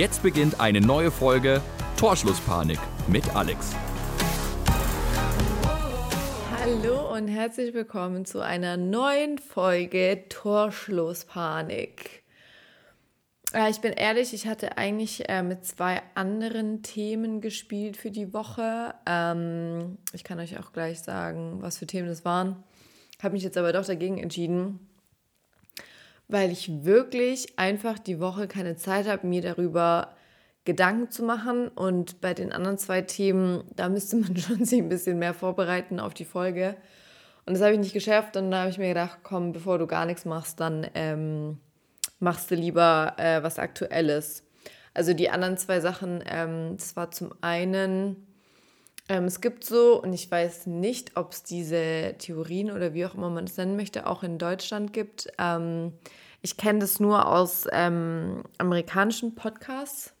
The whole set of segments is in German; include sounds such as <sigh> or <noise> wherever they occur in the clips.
Jetzt beginnt eine neue Folge Torschlusspanik mit Alex. Hallo und herzlich willkommen zu einer neuen Folge Torschlusspanik. Ich bin ehrlich, ich hatte eigentlich äh, mit zwei anderen Themen gespielt für die Woche. Ähm, ich kann euch auch gleich sagen, was für Themen das waren. Habe mich jetzt aber doch dagegen entschieden, weil ich wirklich einfach die Woche keine Zeit habe, mir darüber Gedanken zu machen. Und bei den anderen zwei Themen, da müsste man <laughs> schon sich ein bisschen mehr vorbereiten auf die Folge. Und das habe ich nicht geschafft. Und da habe ich mir gedacht, komm, bevor du gar nichts machst, dann ähm, machst du lieber äh, was Aktuelles. Also die anderen zwei Sachen, ähm, das zum einen, ähm, es gibt so, und ich weiß nicht, ob es diese Theorien oder wie auch immer man es nennen möchte, auch in Deutschland gibt. Ähm, ich kenne das nur aus ähm, amerikanischen Podcasts.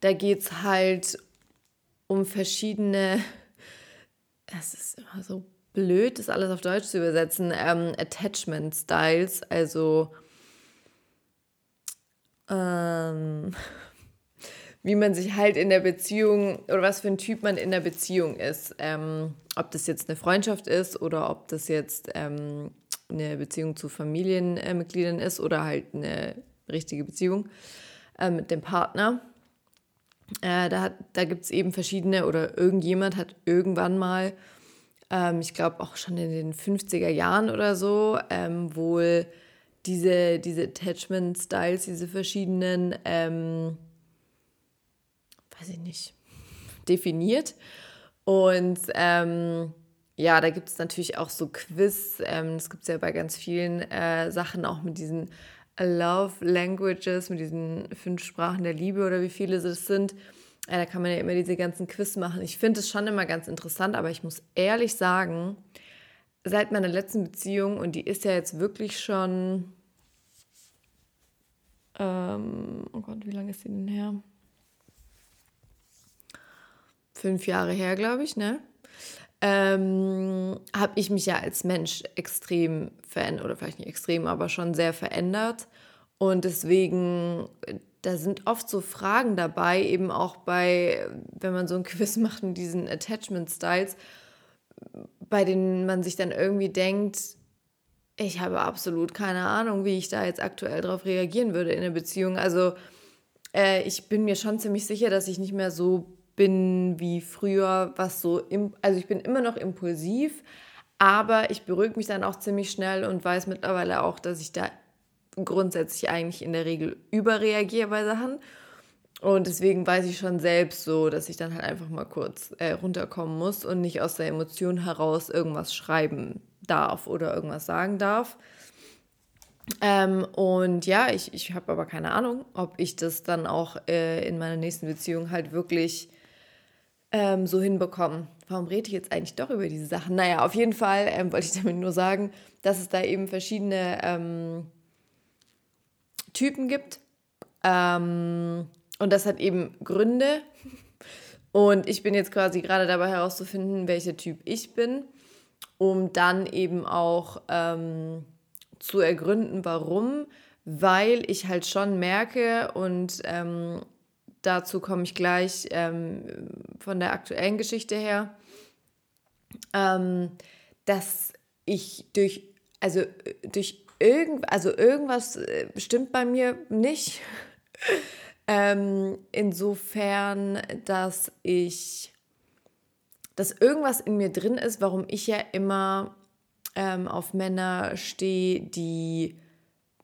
Da geht es halt um verschiedene, <laughs> das ist immer so blöd, das alles auf Deutsch zu übersetzen, ähm, Attachment Styles, also ähm, <laughs> wie man sich halt in der Beziehung oder was für ein Typ man in der Beziehung ist. Ähm, ob das jetzt eine Freundschaft ist oder ob das jetzt ähm, eine Beziehung zu Familienmitgliedern ist oder halt eine richtige Beziehung äh, mit dem Partner. Äh, da da gibt es eben verschiedene oder irgendjemand hat irgendwann mal, ähm, ich glaube auch schon in den 50er Jahren oder so, ähm, wohl diese, diese Attachment Styles, diese verschiedenen, ähm, weiß ich nicht, <laughs> definiert. Und ähm, ja, da gibt es natürlich auch so Quiz. Ähm, das gibt es ja bei ganz vielen äh, Sachen, auch mit diesen Love Languages, mit diesen fünf Sprachen der Liebe oder wie viele es sind. Äh, da kann man ja immer diese ganzen Quiz machen. Ich finde es schon immer ganz interessant, aber ich muss ehrlich sagen, seit meiner letzten Beziehung, und die ist ja jetzt wirklich schon ähm, oh Gott, wie lange ist die denn her? Fünf Jahre her, glaube ich, ne? Ähm, habe ich mich ja als Mensch extrem verändert, oder vielleicht nicht extrem, aber schon sehr verändert. Und deswegen, da sind oft so Fragen dabei, eben auch bei, wenn man so ein Quiz <laughs> macht mit diesen Attachment Styles, bei denen man sich dann irgendwie denkt, ich habe absolut keine Ahnung, wie ich da jetzt aktuell darauf reagieren würde in der Beziehung. Also äh, ich bin mir schon ziemlich sicher, dass ich nicht mehr so bin wie früher, was so, also ich bin immer noch impulsiv, aber ich beruhige mich dann auch ziemlich schnell und weiß mittlerweile auch, dass ich da grundsätzlich eigentlich in der Regel überreagiere bei Sachen. Und deswegen weiß ich schon selbst so, dass ich dann halt einfach mal kurz äh, runterkommen muss und nicht aus der Emotion heraus irgendwas schreiben darf oder irgendwas sagen darf. Ähm, und ja, ich, ich habe aber keine Ahnung, ob ich das dann auch äh, in meiner nächsten Beziehung halt wirklich ähm, so hinbekomme. Warum rede ich jetzt eigentlich doch über diese Sachen? Naja, auf jeden Fall ähm, wollte ich damit nur sagen, dass es da eben verschiedene ähm, Typen gibt. Ähm, und das hat eben Gründe. Und ich bin jetzt quasi gerade dabei herauszufinden, welcher Typ ich bin um dann eben auch ähm, zu ergründen, warum, weil ich halt schon merke und ähm, dazu komme ich gleich ähm, von der aktuellen Geschichte her, ähm, dass ich durch, also durch irgend, also irgendwas äh, stimmt bei mir nicht. <laughs> Ähm, insofern, dass ich dass irgendwas in mir drin ist, warum ich ja immer ähm, auf Männer stehe, die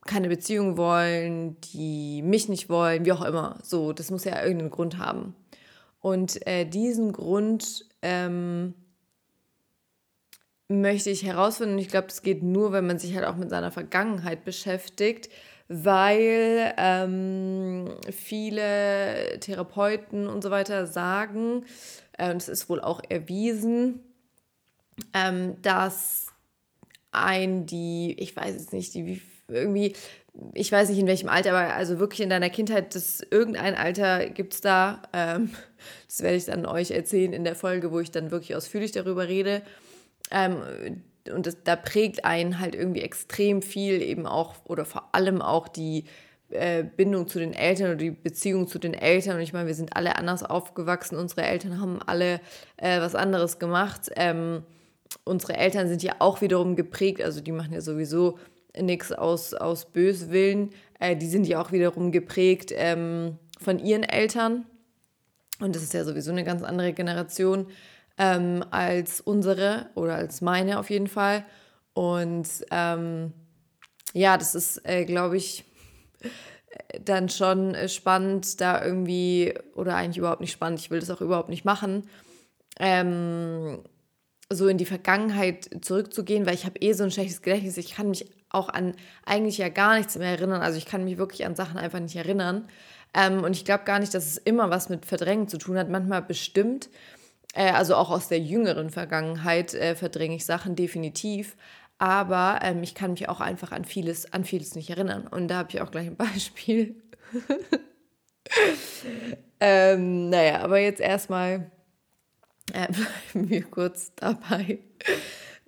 keine Beziehung wollen, die mich nicht wollen, wie auch immer. So, das muss ja irgendeinen Grund haben. Und äh, diesen Grund ähm, möchte ich herausfinden. Und ich glaube, das geht nur, wenn man sich halt auch mit seiner Vergangenheit beschäftigt, weil ähm, viele Therapeuten und so weiter sagen, äh, und es ist wohl auch erwiesen, ähm, dass ein die, ich weiß jetzt nicht, die irgendwie, ich weiß nicht in welchem Alter, aber also wirklich in deiner Kindheit, das irgendein Alter gibt es da. Ähm, <laughs> das werde ich dann euch erzählen in der Folge, wo ich dann wirklich ausführlich darüber rede. Ähm, und das, da prägt einen halt irgendwie extrem viel eben auch oder vor allem auch die äh, Bindung zu den Eltern oder die Beziehung zu den Eltern. Und ich meine, wir sind alle anders aufgewachsen. Unsere Eltern haben alle äh, was anderes gemacht. Ähm, unsere Eltern sind ja auch wiederum geprägt, also die machen ja sowieso nichts aus, aus Böswillen. Äh, die sind ja auch wiederum geprägt ähm, von ihren Eltern. Und das ist ja sowieso eine ganz andere Generation ähm, als unsere oder als meine auf jeden Fall. Und ähm, ja, das ist, äh, glaube ich, dann schon spannend, da irgendwie, oder eigentlich überhaupt nicht spannend, ich will das auch überhaupt nicht machen, ähm, so in die Vergangenheit zurückzugehen, weil ich habe eh so ein schlechtes Gedächtnis. Ich kann mich auch an eigentlich ja gar nichts mehr erinnern. Also ich kann mich wirklich an Sachen einfach nicht erinnern. Ähm, und ich glaube gar nicht, dass es immer was mit Verdrängen zu tun hat. Manchmal bestimmt, äh, also auch aus der jüngeren Vergangenheit äh, verdränge ich Sachen definitiv. Aber ähm, ich kann mich auch einfach an vieles, an vieles nicht erinnern. Und da habe ich auch gleich ein <laughs> Beispiel. ähm, naja, aber jetzt erstmal äh, <laughs> bleiben wir kurz dabei.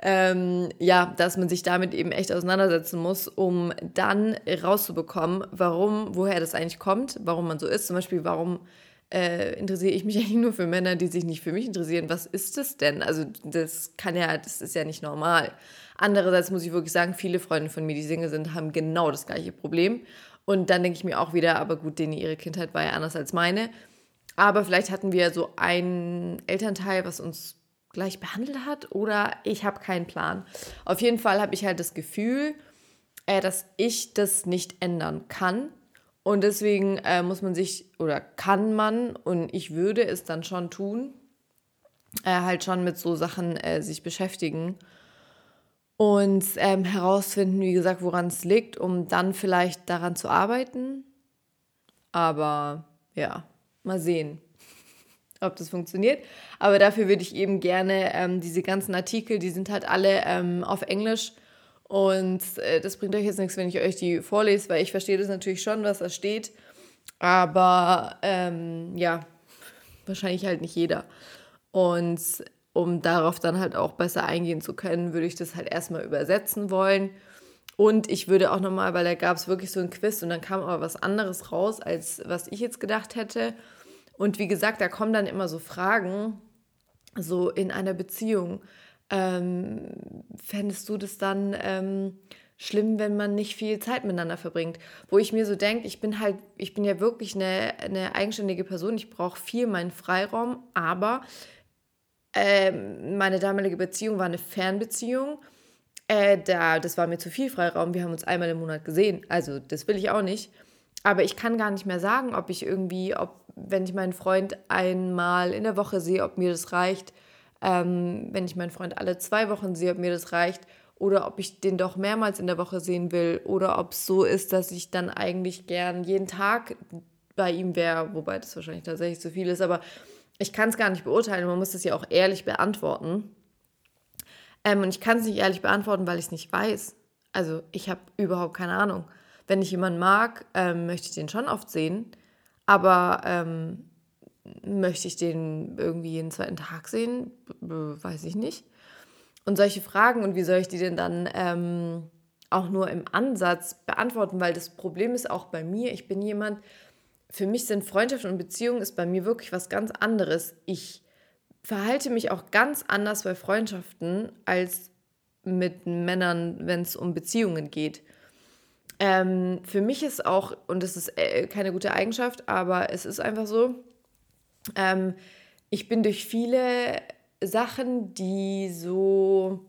Ähm, ja, dass man sich damit eben echt auseinandersetzen muss, um dann rauszubekommen, warum, woher das eigentlich kommt, warum man so ist. Zum Beispiel, warum äh, interessiere ich mich <laughs> eigentlich nur für Männer, die sich nicht für mich interessieren. Was ist das denn? Also das kann ja, das ist ja nicht normal. Andererseits muss ich wirklich sagen, viele Freunde von mir, die Single sind, haben genau das gleiche Problem. Und dann denke ich mir auch wieder, aber gut, denen ihre Kindheit war ja anders als meine. Aber vielleicht hatten wir so einen Elternteil, was uns gleich behandelt hat oder ich habe keinen Plan. Auf jeden Fall habe ich halt das Gefühl, äh, dass ich das nicht ändern kann. Und deswegen äh, muss man sich oder kann man und ich würde es dann schon tun, äh, halt schon mit so Sachen äh, sich beschäftigen und ähm, herausfinden, wie gesagt, woran es liegt, um dann vielleicht daran zu arbeiten. Aber ja, Mal sehen, ob das funktioniert. Aber dafür würde ich eben gerne ähm, diese ganzen Artikel, die sind halt alle ähm, auf Englisch. Und äh, das bringt euch jetzt nichts, wenn ich euch die vorlese, weil ich verstehe das natürlich schon, was da steht. Aber ähm, ja, wahrscheinlich halt nicht jeder. Und um darauf dann halt auch besser eingehen zu können, würde ich das halt erstmal übersetzen wollen. Und ich würde auch nochmal, weil da gab es wirklich so ein Quiz und dann kam aber was anderes raus, als was ich jetzt gedacht hätte. Und wie gesagt, da kommen dann immer so Fragen, so in einer Beziehung. Ähm, fändest du das dann ähm, schlimm, wenn man nicht viel Zeit miteinander verbringt? Wo ich mir so denke, ich bin halt, ich bin ja wirklich eine, eine eigenständige Person, ich brauche viel meinen Freiraum, aber ähm, meine damalige Beziehung war eine Fernbeziehung äh, da, das war mir zu viel Freiraum. Wir haben uns einmal im Monat gesehen. Also, das will ich auch nicht. Aber ich kann gar nicht mehr sagen, ob ich irgendwie, ob, wenn ich meinen Freund einmal in der Woche sehe, ob mir das reicht. Ähm, wenn ich meinen Freund alle zwei Wochen sehe, ob mir das reicht. Oder ob ich den doch mehrmals in der Woche sehen will. Oder ob es so ist, dass ich dann eigentlich gern jeden Tag bei ihm wäre. Wobei das wahrscheinlich tatsächlich zu viel ist. Aber ich kann es gar nicht beurteilen. Man muss das ja auch ehrlich beantworten. Ähm, und ich kann es nicht ehrlich beantworten, weil ich es nicht weiß. Also ich habe überhaupt keine Ahnung. Wenn ich jemanden mag, ähm, möchte ich den schon oft sehen. Aber ähm, möchte ich den irgendwie jeden zweiten Tag sehen? Weiß ich nicht. Und solche Fragen, und wie soll ich die denn dann ähm, auch nur im Ansatz beantworten? Weil das Problem ist auch bei mir, ich bin jemand, für mich sind Freundschaften und Beziehungen ist bei mir wirklich was ganz anderes. Ich verhalte mich auch ganz anders bei Freundschaften als mit Männern, wenn es um Beziehungen geht. Ähm, für mich ist auch, und das ist äh, keine gute Eigenschaft, aber es ist einfach so, ähm, ich bin durch viele Sachen, die so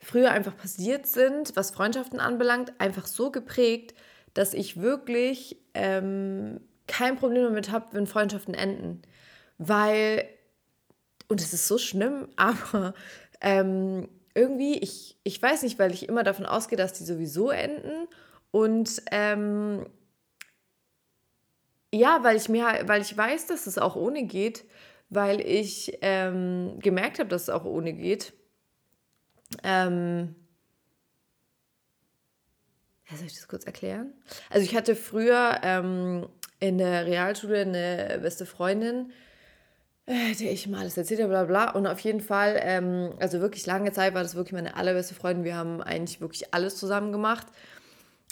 früher einfach passiert sind, was Freundschaften anbelangt, einfach so geprägt, dass ich wirklich ähm, kein Problem damit habe, wenn Freundschaften enden. Weil und es ist so schlimm, <laughs> aber ähm, irgendwie, ich, ich weiß nicht, weil ich immer davon ausgehe, dass die sowieso enden. Und ähm, ja, weil ich mir, weil ich weiß, dass es auch ohne geht, weil ich ähm, gemerkt habe, dass es auch ohne geht. Ähm, soll ich das kurz erklären? Also ich hatte früher ähm, in der Realschule eine beste Freundin, äh, der ich mal alles erzählt habe, bla bla. Und auf jeden Fall, ähm, also wirklich lange Zeit war das wirklich meine allerbeste Freundin. Wir haben eigentlich wirklich alles zusammen gemacht.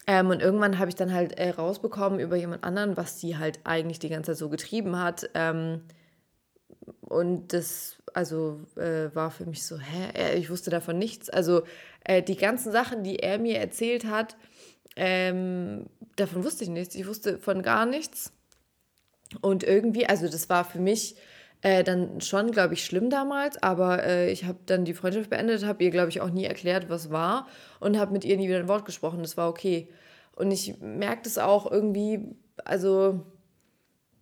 Ähm, und irgendwann habe ich dann halt äh, rausbekommen über jemand anderen, was die halt eigentlich die ganze Zeit so getrieben hat. Ähm, und das, also äh, war für mich so, hä, ich wusste davon nichts. Also äh, die ganzen Sachen, die er mir erzählt hat, ähm, davon wusste ich nichts. Ich wusste von gar nichts. Und irgendwie, also das war für mich äh, dann schon, glaube ich, schlimm damals, aber äh, ich habe dann die Freundschaft beendet, habe ihr, glaube ich, auch nie erklärt, was war und habe mit ihr nie wieder ein Wort gesprochen. Das war okay. Und ich merke das auch irgendwie, also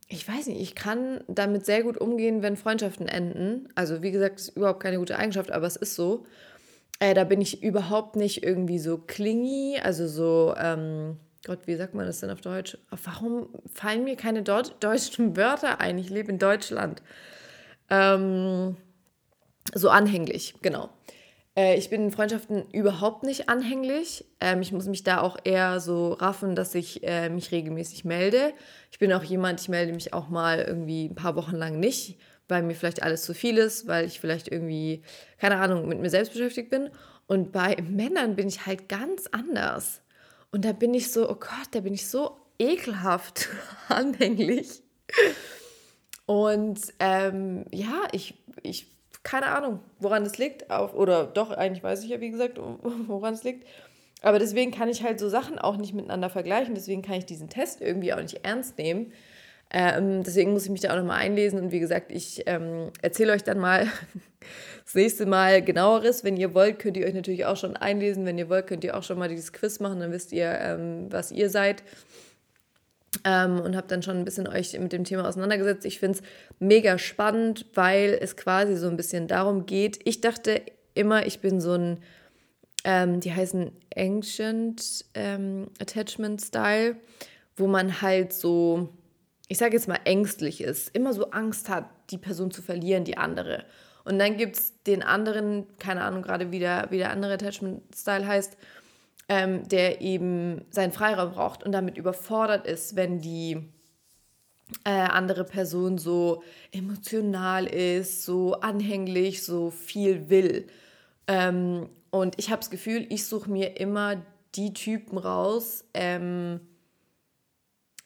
ich weiß nicht, ich kann damit sehr gut umgehen, wenn Freundschaften enden. Also wie gesagt, ist überhaupt keine gute Eigenschaft, aber es ist so. Äh, da bin ich überhaupt nicht irgendwie so klingy, also so, ähm, Gott, wie sagt man das denn auf Deutsch? Warum fallen mir keine Deut deutschen Wörter ein? Ich lebe in Deutschland. Ähm, so anhänglich, genau. Äh, ich bin in Freundschaften überhaupt nicht anhänglich. Ähm, ich muss mich da auch eher so raffen, dass ich äh, mich regelmäßig melde. Ich bin auch jemand, ich melde mich auch mal irgendwie ein paar Wochen lang nicht, weil mir vielleicht alles zu viel ist, weil ich vielleicht irgendwie, keine Ahnung, mit mir selbst beschäftigt bin. Und bei Männern bin ich halt ganz anders. Und da bin ich so, oh Gott, da bin ich so ekelhaft <laughs> anhänglich. Und ähm, ja, ich, ich, keine Ahnung, woran das liegt. Auf, oder doch, eigentlich weiß ich ja, wie gesagt, <laughs> woran es liegt. Aber deswegen kann ich halt so Sachen auch nicht miteinander vergleichen. Deswegen kann ich diesen Test irgendwie auch nicht ernst nehmen. Ähm, deswegen muss ich mich da auch nochmal einlesen. Und wie gesagt, ich ähm, erzähle euch dann mal <laughs> das nächste Mal genaueres. Wenn ihr wollt, könnt ihr euch natürlich auch schon einlesen. Wenn ihr wollt, könnt ihr auch schon mal dieses Quiz machen. Dann wisst ihr, ähm, was ihr seid. Ähm, und habe dann schon ein bisschen euch mit dem Thema auseinandergesetzt. Ich finde es mega spannend, weil es quasi so ein bisschen darum geht. Ich dachte immer, ich bin so ein, ähm, die heißen Ancient ähm, Attachment Style, wo man halt so ich sage jetzt mal, ängstlich ist, immer so Angst hat, die Person zu verlieren, die andere. Und dann gibt es den anderen, keine Ahnung gerade, wie der, wie der andere Attachment-Style heißt, ähm, der eben seinen Freiraum braucht und damit überfordert ist, wenn die äh, andere Person so emotional ist, so anhänglich, so viel will. Ähm, und ich habe das Gefühl, ich suche mir immer die Typen raus, ähm,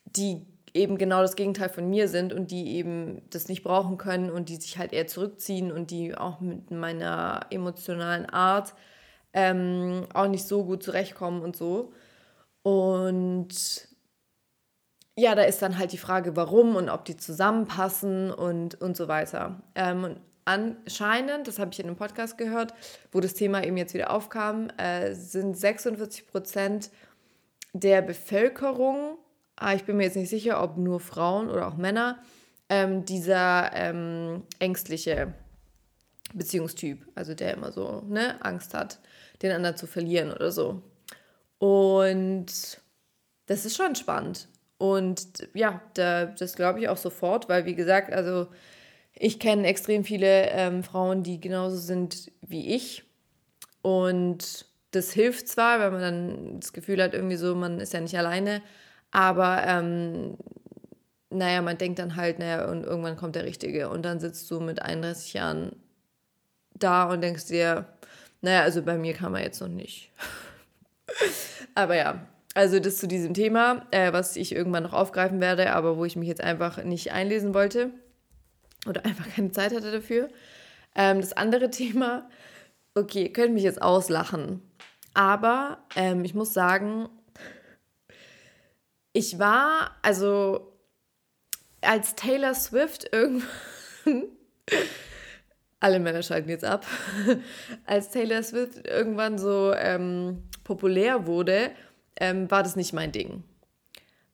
die eben genau das Gegenteil von mir sind und die eben das nicht brauchen können und die sich halt eher zurückziehen und die auch mit meiner emotionalen Art ähm, auch nicht so gut zurechtkommen und so. Und ja, da ist dann halt die Frage, warum und ob die zusammenpassen und, und so weiter. Ähm, und anscheinend, das habe ich in einem Podcast gehört, wo das Thema eben jetzt wieder aufkam, äh, sind 46 Prozent der Bevölkerung ich bin mir jetzt nicht sicher, ob nur Frauen oder auch Männer, ähm, dieser ähm, ängstliche Beziehungstyp, also der immer so ne, Angst hat, den anderen zu verlieren oder so. Und das ist schon spannend. Und ja, da, das glaube ich auch sofort, weil wie gesagt, also ich kenne extrem viele ähm, Frauen, die genauso sind wie ich. Und das hilft zwar, weil man dann das Gefühl hat, irgendwie so, man ist ja nicht alleine, aber ähm, naja, man denkt dann halt, naja, und irgendwann kommt der Richtige. Und dann sitzt du mit 31 Jahren da und denkst dir, naja, also bei mir kam er jetzt noch nicht. <laughs> aber ja, also das zu diesem Thema, äh, was ich irgendwann noch aufgreifen werde, aber wo ich mich jetzt einfach nicht einlesen wollte oder <laughs> einfach keine Zeit hatte dafür. Ähm, das andere <laughs> Thema, okay, könnt mich jetzt auslachen, aber ähm, ich muss sagen, ich war, also als Taylor Swift irgendwann, alle Männer schalten jetzt ab, als Taylor Swift irgendwann so ähm, populär wurde, ähm, war das nicht mein Ding.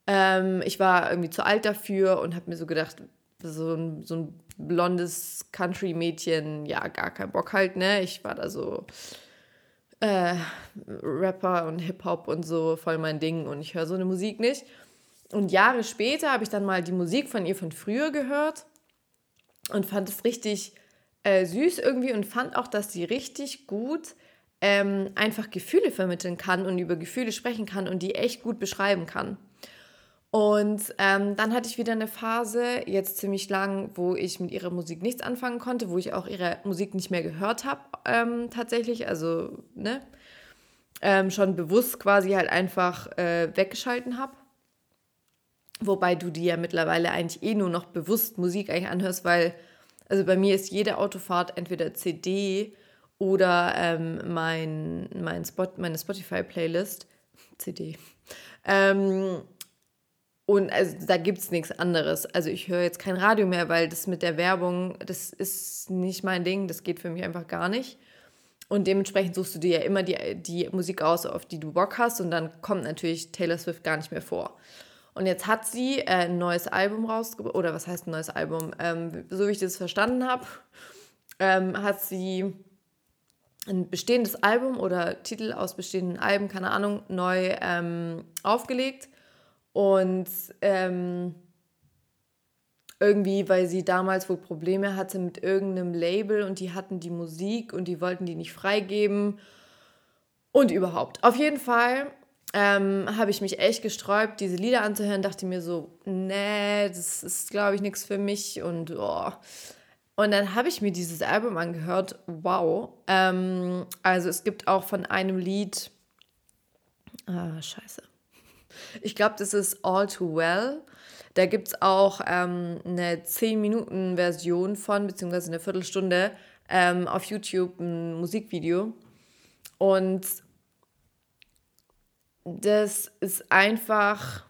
Ähm, ich war irgendwie zu alt dafür und habe mir so gedacht, so ein, so ein blondes Country-Mädchen, ja, gar kein Bock halt, ne? Ich war da so, äh, Rapper und Hip-Hop und so voll mein Ding und ich höre so eine Musik nicht. Und Jahre später habe ich dann mal die Musik von ihr von früher gehört und fand es richtig äh, süß irgendwie und fand auch, dass sie richtig gut ähm, einfach Gefühle vermitteln kann und über Gefühle sprechen kann und die echt gut beschreiben kann. Und ähm, dann hatte ich wieder eine Phase, jetzt ziemlich lang, wo ich mit ihrer Musik nichts anfangen konnte, wo ich auch ihre Musik nicht mehr gehört habe, ähm, tatsächlich. Also, ne? ähm, schon bewusst quasi halt einfach äh, weggeschalten habe. Wobei du dir ja mittlerweile eigentlich eh nur noch bewusst Musik eigentlich anhörst, weil, also bei mir ist jede Autofahrt entweder CD oder ähm, mein, mein Spot, meine Spotify-Playlist. CD. Ähm, und also da gibt es nichts anderes. Also ich höre jetzt kein Radio mehr, weil das mit der Werbung, das ist nicht mein Ding, das geht für mich einfach gar nicht. Und dementsprechend suchst du dir ja immer die, die Musik aus, auf die du Bock hast. Und dann kommt natürlich Taylor Swift gar nicht mehr vor. Und jetzt hat sie äh, ein neues Album rausgebracht. Oder was heißt ein neues Album? Ähm, so wie ich das verstanden habe, ähm, hat sie ein bestehendes Album oder Titel aus bestehenden Alben, keine Ahnung, neu ähm, aufgelegt. Und ähm, irgendwie, weil sie damals wohl Probleme hatte mit irgendeinem Label und die hatten die Musik und die wollten die nicht freigeben und überhaupt. Auf jeden Fall ähm, habe ich mich echt gesträubt, diese Lieder anzuhören, dachte mir so, nee, das ist, glaube ich, nichts für mich und oh. Und dann habe ich mir dieses Album angehört, wow. Ähm, also es gibt auch von einem Lied, ah, scheiße. Ich glaube, das ist All Too Well. Da gibt es auch ähm, eine 10-Minuten-Version von, beziehungsweise eine Viertelstunde ähm, auf YouTube, ein Musikvideo. Und das ist einfach,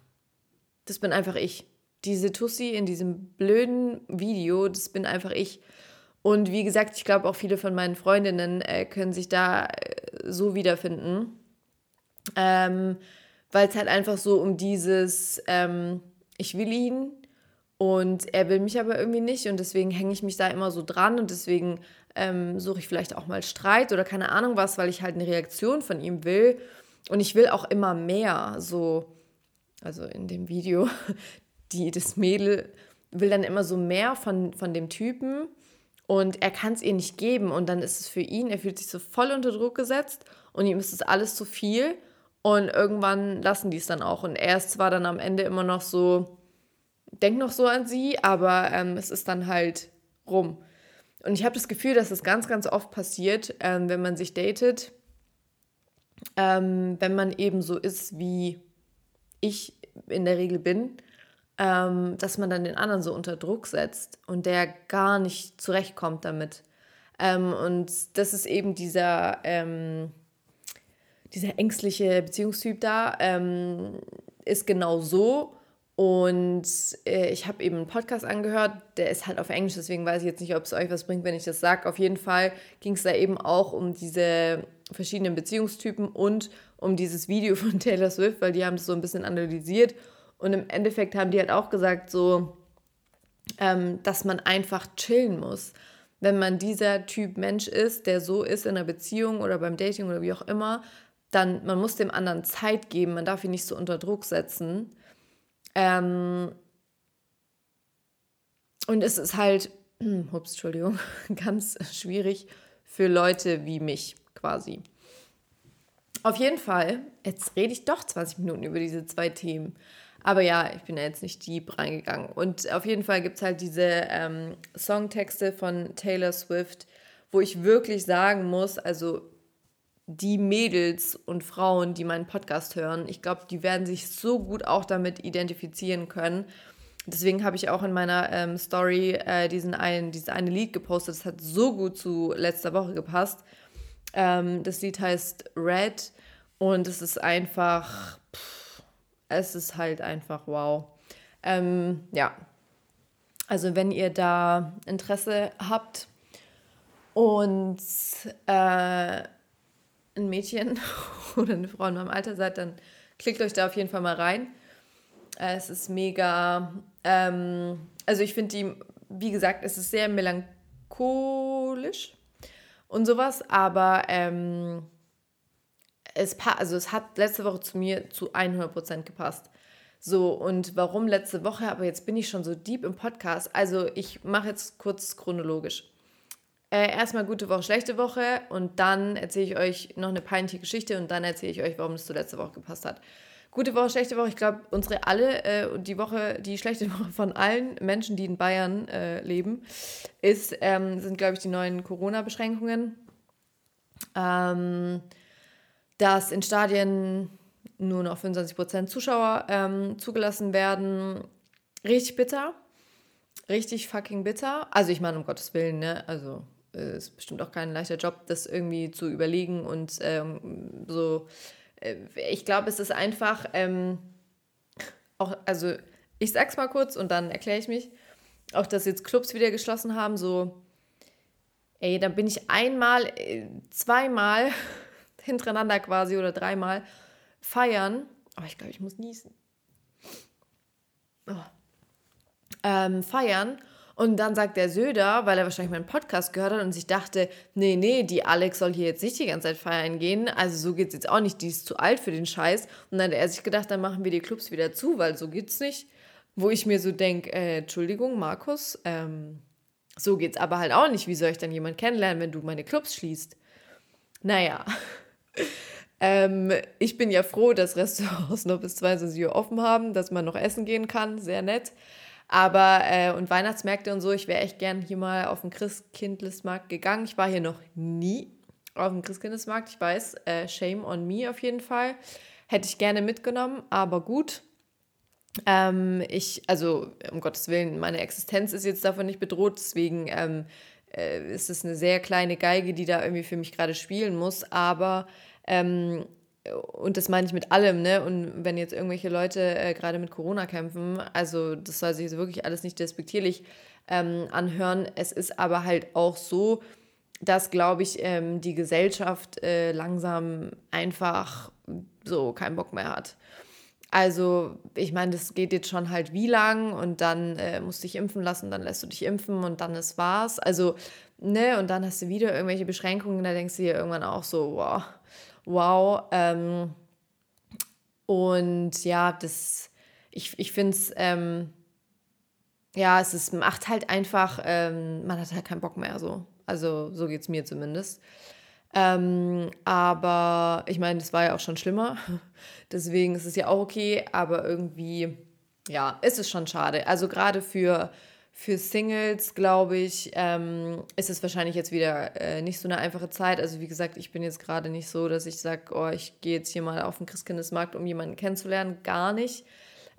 das bin einfach ich. Diese Tussi in diesem blöden Video, das bin einfach ich. Und wie gesagt, ich glaube auch viele von meinen Freundinnen äh, können sich da äh, so wiederfinden. Ähm, Weil es halt einfach so um dieses, ähm, ich will ihn und er will mich aber irgendwie nicht und deswegen hänge ich mich da immer so dran und deswegen ähm, suche ich vielleicht auch mal Streit oder keine Ahnung was, weil ich halt eine Reaktion von ihm will. Und ich will auch immer mehr, so, also in dem Video, <laughs> die, das Mädel will dann immer so mehr von, von dem Typen und er kann es ihr nicht geben und dann ist es für ihn, er fühlt sich so voll unter Druck gesetzt und ihm ist es alles zu viel und irgendwann lassen die es dann auch. Und er ist zwar dann am Ende immer noch so, denkt noch so an sie, aber ähm, es ist dann halt rum. Und ich habe das Gefühl, dass es das ganz, ganz oft passiert, ähm, wenn man sich datet, ähm, wenn man eben so ist, wie ich in der Regel bin, ähm, dass man dann den anderen so unter Druck setzt und der gar nicht zurechtkommt damit. Ähm, und das ist eben dieser ähm, dieser ängstliche Beziehungstyp da ähm, ist genau so. Und äh, ich habe eben einen Podcast angehört, der ist halt auf Englisch, deswegen weiß ich jetzt nicht, ob es euch was bringt, wenn ich das sage. Auf jeden Fall ging es da eben auch um diese verschiedenen Beziehungstypen und um dieses Video von <laughs> Taylor Swift, weil die haben das so ein bisschen analysiert. Und im Endeffekt haben die halt auch gesagt, so, ähm, dass man einfach chillen muss. Wenn man dieser Typ Mensch ist, der so ist in einer Beziehung oder beim Dating oder wie auch immer, dann man muss dem anderen Zeit geben, man darf ihn nicht so unter Druck setzen. Ähm und es ist halt, <clears throat> ups, Entschuldigung, <laughs> ganz schwierig für Leute wie mich quasi. Auf jeden Fall, jetzt rede ich doch 20 Minuten über diese zwei Themen. Aber ja, ich bin ja jetzt nicht deep reingegangen. Und auf jeden Fall gibt es halt diese ähm, Songtexte von Taylor Swift, wo ich wirklich sagen muss, also die Mädels und Frauen, die meinen Podcast hören, ich glaube, die werden sich so gut auch damit identifizieren können. Deswegen habe ich auch in meiner ähm, Story äh, diesen einen, dieses eine Lied gepostet. Das hat so gut zu letzter Woche gepasst. Ähm, das Lied heißt Red und es ist einfach, pff, es ist halt einfach wow. Ähm, ja, also wenn ihr da Interesse habt und äh, ein Mädchen <laughs> oder eine Frau in meinem Alter seid, dann klickt euch da auf jeden Fall mal rein. Äh, es ist mega, ähm, also ich finde die, wie gesagt, es ist sehr melancholisch und sowas, aber ähm, es, also es hat letzte Woche zu mir zu 100% gepasst. So, und warum letzte Woche? Aber jetzt bin ich schon so deep im Podcast. Also, ich mache jetzt kurz chronologisch. Äh, erstmal gute Woche, schlechte Woche und dann erzähle ich euch noch eine peinliche Geschichte und dann erzähle ich euch, warum es zur letzte Woche gepasst hat. Gute Woche, schlechte Woche. Ich glaube, unsere alle, äh, die Woche, die schlechte <laughs> Woche von allen Menschen, die in Bayern äh, leben, ist, ähm, sind, glaube ich, die neuen Corona-Beschränkungen. Ähm, dass in Stadien nur noch 25% Zuschauer ähm, zugelassen werden. Richtig bitter. Richtig fucking bitter. Also ich meine, um Gottes Willen, ne? Also es ist bestimmt auch kein leichter Job, das irgendwie zu überlegen und ähm, so. Äh, ich glaube, es ist einfach ähm, auch, also ich sag's mal kurz und dann erkläre ich mich. Auch, dass jetzt Clubs wieder geschlossen haben, so, ey, da bin ich einmal, äh, zweimal <laughs> hintereinander quasi oder dreimal feiern. Aber ich glaube, ich muss niesen. Oh. Ähm, feiern. Und dann sagt der Söder, weil er wahrscheinlich meinen Podcast gehört hat und sich dachte, nee, nee, die Alex soll hier jetzt nicht die ganze Zeit feiern gehen. Also so geht es jetzt auch nicht, die ist zu alt für den Scheiß. Und dann hat er sich gedacht, dann machen wir die Clubs wieder zu, weil so geht's nicht. Wo ich mir so denke, äh, Entschuldigung, Markus, ähm, so geht's aber halt auch nicht. Wie soll ich dann jemanden kennenlernen, wenn du meine Clubs schließt? Naja. <laughs> Ähm, ich bin ja froh, dass Restaurants <laughs> noch bis 22 Uhr offen haben, dass man noch essen gehen kann. Sehr nett. Aber, äh, und Weihnachtsmärkte und so, ich wäre echt gern hier mal auf den Christkindlesmarkt gegangen. Ich war hier noch nie auf dem Christkindlesmarkt. Ich weiß, äh, shame on me auf jeden Fall. Hätte ich gerne mitgenommen, aber gut. Ähm, ich, also, um Gottes Willen, meine Existenz ist jetzt davon nicht bedroht, deswegen ähm, äh, ist es eine sehr kleine Geige, die da irgendwie für mich gerade spielen muss. Aber ähm, und das meine ich mit allem, ne? Und wenn jetzt irgendwelche Leute äh, gerade mit Corona kämpfen, also das soll sich wirklich alles nicht despektierlich ähm, anhören. Es ist aber halt auch so, dass, glaube ich, ähm, die Gesellschaft äh, langsam einfach so keinen Bock mehr hat. Also, ich meine, das geht jetzt schon halt wie lang und dann äh, musst du dich impfen lassen, dann lässt du dich impfen und dann ist war's. Also, ne, und dann hast du wieder irgendwelche Beschränkungen, da denkst du dir irgendwann auch so, wow, wow. Ähm, und ja, das, ich, ich finde es, ähm, ja, es ist, macht halt einfach, ähm, man hat halt keinen Bock mehr so. Also so geht es mir zumindest. Ähm, aber ich meine, das war ja auch schon schlimmer. <laughs> Deswegen ist es ja auch okay, aber irgendwie, ja, ist es schon schade. Also gerade für für Singles, glaube ich, ähm, ist es wahrscheinlich jetzt wieder äh, nicht so eine einfache Zeit. Also wie gesagt, ich bin jetzt gerade nicht so, dass ich sage, oh, ich gehe jetzt hier mal auf den Christkindesmarkt, um jemanden kennenzulernen. Gar nicht.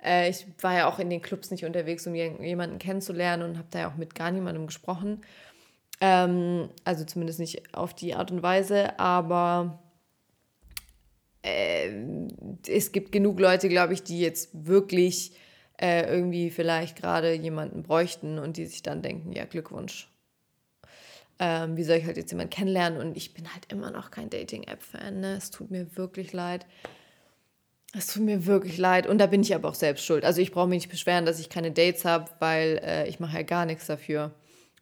Äh, ich war ja auch in den Clubs nicht unterwegs, um jemanden kennenzulernen und habe da ja auch mit gar niemandem gesprochen. Ähm, also zumindest nicht auf die Art und Weise, aber äh, es gibt genug Leute, glaube ich, die jetzt wirklich äh, irgendwie vielleicht gerade jemanden bräuchten und die sich dann denken, ja, Glückwunsch. Ähm, wie soll ich halt jetzt jemanden kennenlernen? Und ich bin halt immer noch kein Dating-App-Fan. Ne? Es tut mir wirklich leid. Es tut mir wirklich leid. Und da bin ich aber auch selbst schuld. Also ich brauche mich nicht beschweren, dass ich keine Dates habe, weil äh, ich mache ja gar nichts dafür.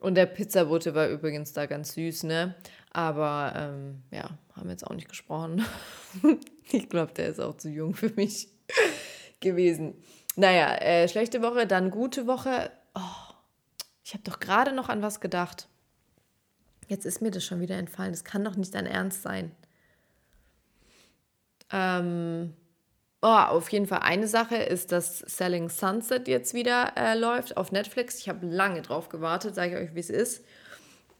Und der Pizzabote war übrigens da ganz süß, ne? Aber ähm, ja, haben jetzt auch nicht gesprochen. <laughs> ich glaube, der ist auch zu jung für mich <laughs> gewesen. Naja, äh, schlechte Woche, dann gute Woche. Oh, ich habe doch gerade noch an was gedacht. Jetzt ist mir das schon wieder entfallen. Das kann doch nicht dein Ernst sein. Ähm, oh, auf jeden Fall eine Sache ist, dass Selling Sunset jetzt wieder äh, läuft auf Netflix. Ich habe lange drauf gewartet, sage ich euch, wie es ist.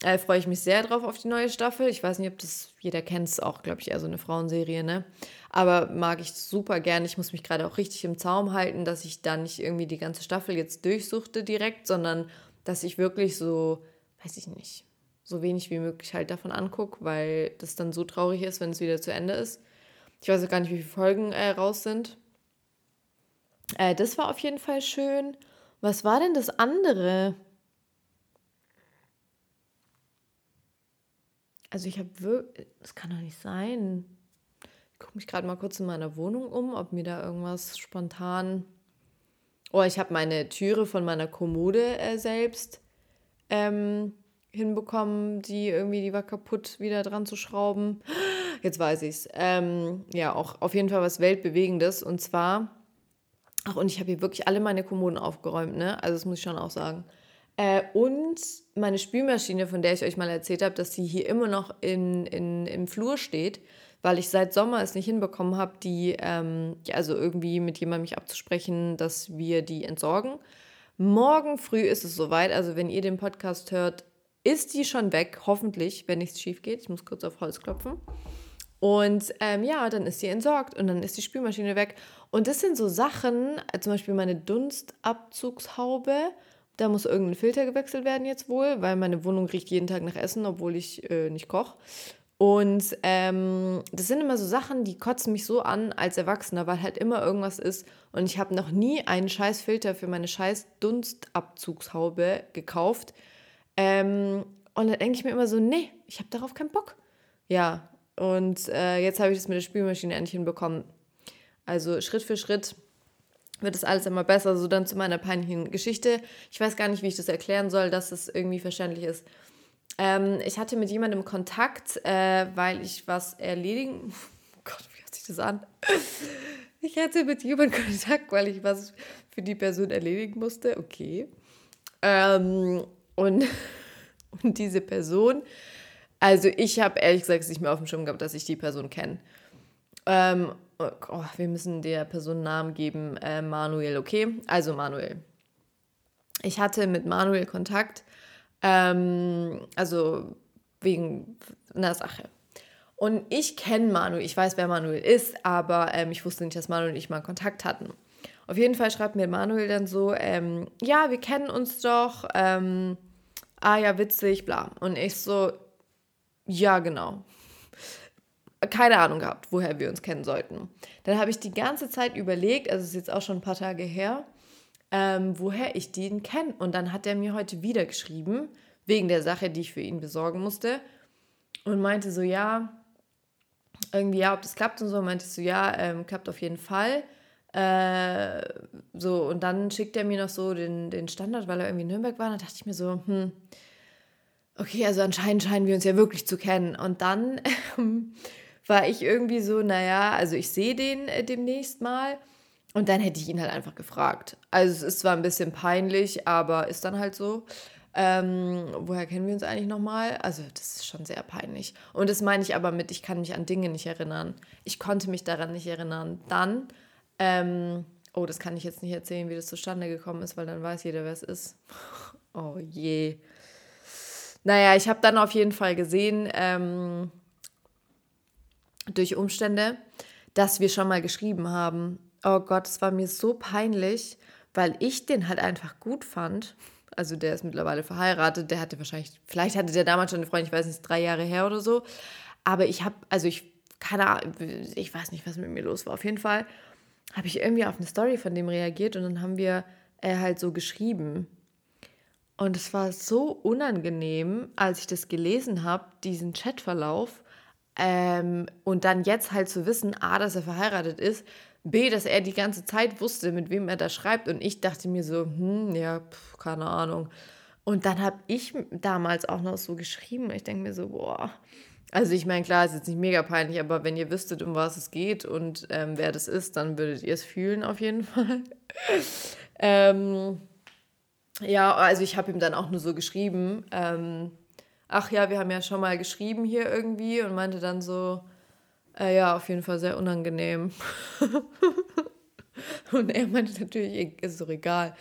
Äh, Freue ich mich sehr drauf auf die neue Staffel. Ich weiß nicht, ob das jeder kennt, es auch, glaube ich, eher so eine Frauenserie, ne? Aber mag ich super gerne. Ich muss mich gerade auch richtig im Zaum halten, dass ich da nicht irgendwie die ganze Staffel jetzt durchsuchte direkt, sondern dass ich wirklich so, weiß ich nicht, so wenig wie möglich halt davon angucke, weil das dann so traurig ist, wenn es wieder zu Ende ist. Ich weiß auch gar nicht, wie viele Folgen äh, raus sind. Äh, das war auf jeden Fall schön. Was war denn das andere? Also ich habe wirklich, das kann doch nicht sein. Ich gucke mich gerade mal kurz in meiner Wohnung um, ob mir da irgendwas spontan... Oh, ich habe meine Türe von meiner Kommode äh, selbst ähm, hinbekommen, die irgendwie, die war kaputt, wieder dran zu schrauben. Jetzt weiß ich's. Ähm, ja, auch auf jeden Fall was Weltbewegendes. Und zwar, ach, und ich habe hier wirklich alle meine Kommoden aufgeräumt, ne? Also das muss ich schon auch sagen. Äh, und meine Spülmaschine, von der ich euch mal erzählt habe, dass sie hier immer noch in, in, im Flur steht, weil ich seit Sommer es nicht hinbekommen habe, die, ähm, ja, also irgendwie mit jemandem mich abzusprechen, dass wir die entsorgen. Morgen früh ist es soweit, also wenn ihr den Podcast hört, ist die schon weg, hoffentlich, wenn nichts schief geht. Ich muss kurz auf Holz klopfen. Und ähm, ja, dann ist sie entsorgt und dann ist die Spülmaschine weg. Und das sind so Sachen, äh, zum Beispiel meine Dunstabzugshaube. Da muss irgendein Filter gewechselt werden jetzt wohl, weil meine Wohnung riecht jeden Tag nach Essen, obwohl ich äh, nicht koche. Und ähm, das sind immer so Sachen, die kotzen mich so an als Erwachsener, weil halt immer irgendwas ist. Und ich habe noch nie einen scheiß Filter für meine scheiß Dunstabzugshaube gekauft. Ähm, und dann denke ich mir immer so, nee, ich habe darauf keinen Bock. Ja, und äh, jetzt habe ich das mit der Spülmaschine endlich hinbekommen. Also Schritt für Schritt wird es alles immer besser. So dann zu meiner peinlichen Geschichte. Ich weiß gar nicht, wie ich das erklären soll, dass es irgendwie verständlich ist. Ähm, ich hatte mit jemandem Kontakt, äh, weil ich was erledigen. <laughs> Oh Gott, wie hört sich das an? Ich hatte mit jemandem Kontakt, weil ich was für die Person erledigen musste. Okay. Ähm, und, <laughs> und diese Person, also ich habe ehrlich gesagt nicht mehr auf dem Schirm gehabt, dass ich die Person kenne. Ähm, oh, wir müssen der Person Namen geben. Äh, Manuel, okay? Also Manuel. Ich hatte mit Manuel Kontakt ähm, also wegen einer Sache. Und ich kenne Manuel, ich weiß, wer Manuel ist, aber ähm, ich wusste nicht, dass Manuel und ich mal Kontakt hatten. Auf jeden Fall schreibt mir Manuel dann so, ähm, ja, wir kennen uns doch, ähm, ah ja, witzig, bla. Und ich so, ja, genau. Keine Ahnung gehabt, woher wir uns kennen sollten. Dann habe ich die ganze Zeit überlegt, also es ist jetzt auch schon ein paar Tage her, ähm, woher ich den kenne. Und dann hat er mir heute wieder geschrieben, wegen der Sache, die ich für ihn besorgen musste. Und meinte so, ja, irgendwie, ja, ob das klappt und so. Meinte ich so, ja, ähm, klappt auf jeden Fall. Äh, so, und dann schickt er mir noch so den, den Standard, weil er irgendwie in Nürnberg war. Da dachte ich mir so, hm, okay, also anscheinend scheinen wir uns ja wirklich zu kennen. Und dann <laughs> ähm, war ich irgendwie so, naja, also ich sehe den äh, demnächst mal. Und dann hätte ich ihn halt einfach gefragt. Also es ist zwar ein bisschen peinlich, aber ist dann halt so. Ähm, woher kennen wir uns eigentlich nochmal? Also das ist schon sehr peinlich. Und das meine ich aber mit, ich kann mich an Dinge nicht erinnern. Ich konnte mich daran nicht erinnern. Dann, ähm, oh, das kann ich jetzt nicht erzählen, wie das zustande gekommen ist, weil dann weiß jeder, wer es ist. oh je. Naja, ich habe dann auf jeden Fall gesehen, ähm, durch Umstände, dass wir schon mal geschrieben haben Oh Gott, es war mir so peinlich, weil ich den halt einfach gut fand. Also der ist mittlerweile verheiratet, der hatte wahrscheinlich, vielleicht hatte der damals schon eine Freundin, ich weiß nicht, drei Jahre her oder so. Aber ich habe, also ich, keine Ahnung, ich weiß nicht, was mit mir los war. Auf jeden Fall habe ich irgendwie auf eine Story von dem reagiert und dann haben wir äh, halt so geschrieben. Und es war so unangenehm, als ich das gelesen habe, diesen Chatverlauf. Ähm, und dann jetzt halt zu wissen, A, dass er verheiratet ist, B, dass er die ganze Zeit wusste, mit wem er da schreibt. Und ich dachte mir so, hm, ja, pf, keine Ahnung. Und dann habe ich damals auch noch so geschrieben. Ich denke mir so, boah. Also ich meine, klar, ist jetzt nicht mega peinlich, aber wenn ihr wüsstet, um was es geht und ähm, wer das ist, dann würdet ihr es fühlen auf jeden <laughs> Fall. ähm, ja, also ich habe ihm dann auch nur so geschrieben, ähm, ach ja, wir haben ja schon mal geschrieben hier irgendwie und meinte dann so, äh, ja, auf jeden Fall sehr unangenehm. <laughs> und er meinte natürlich, ist doch egal.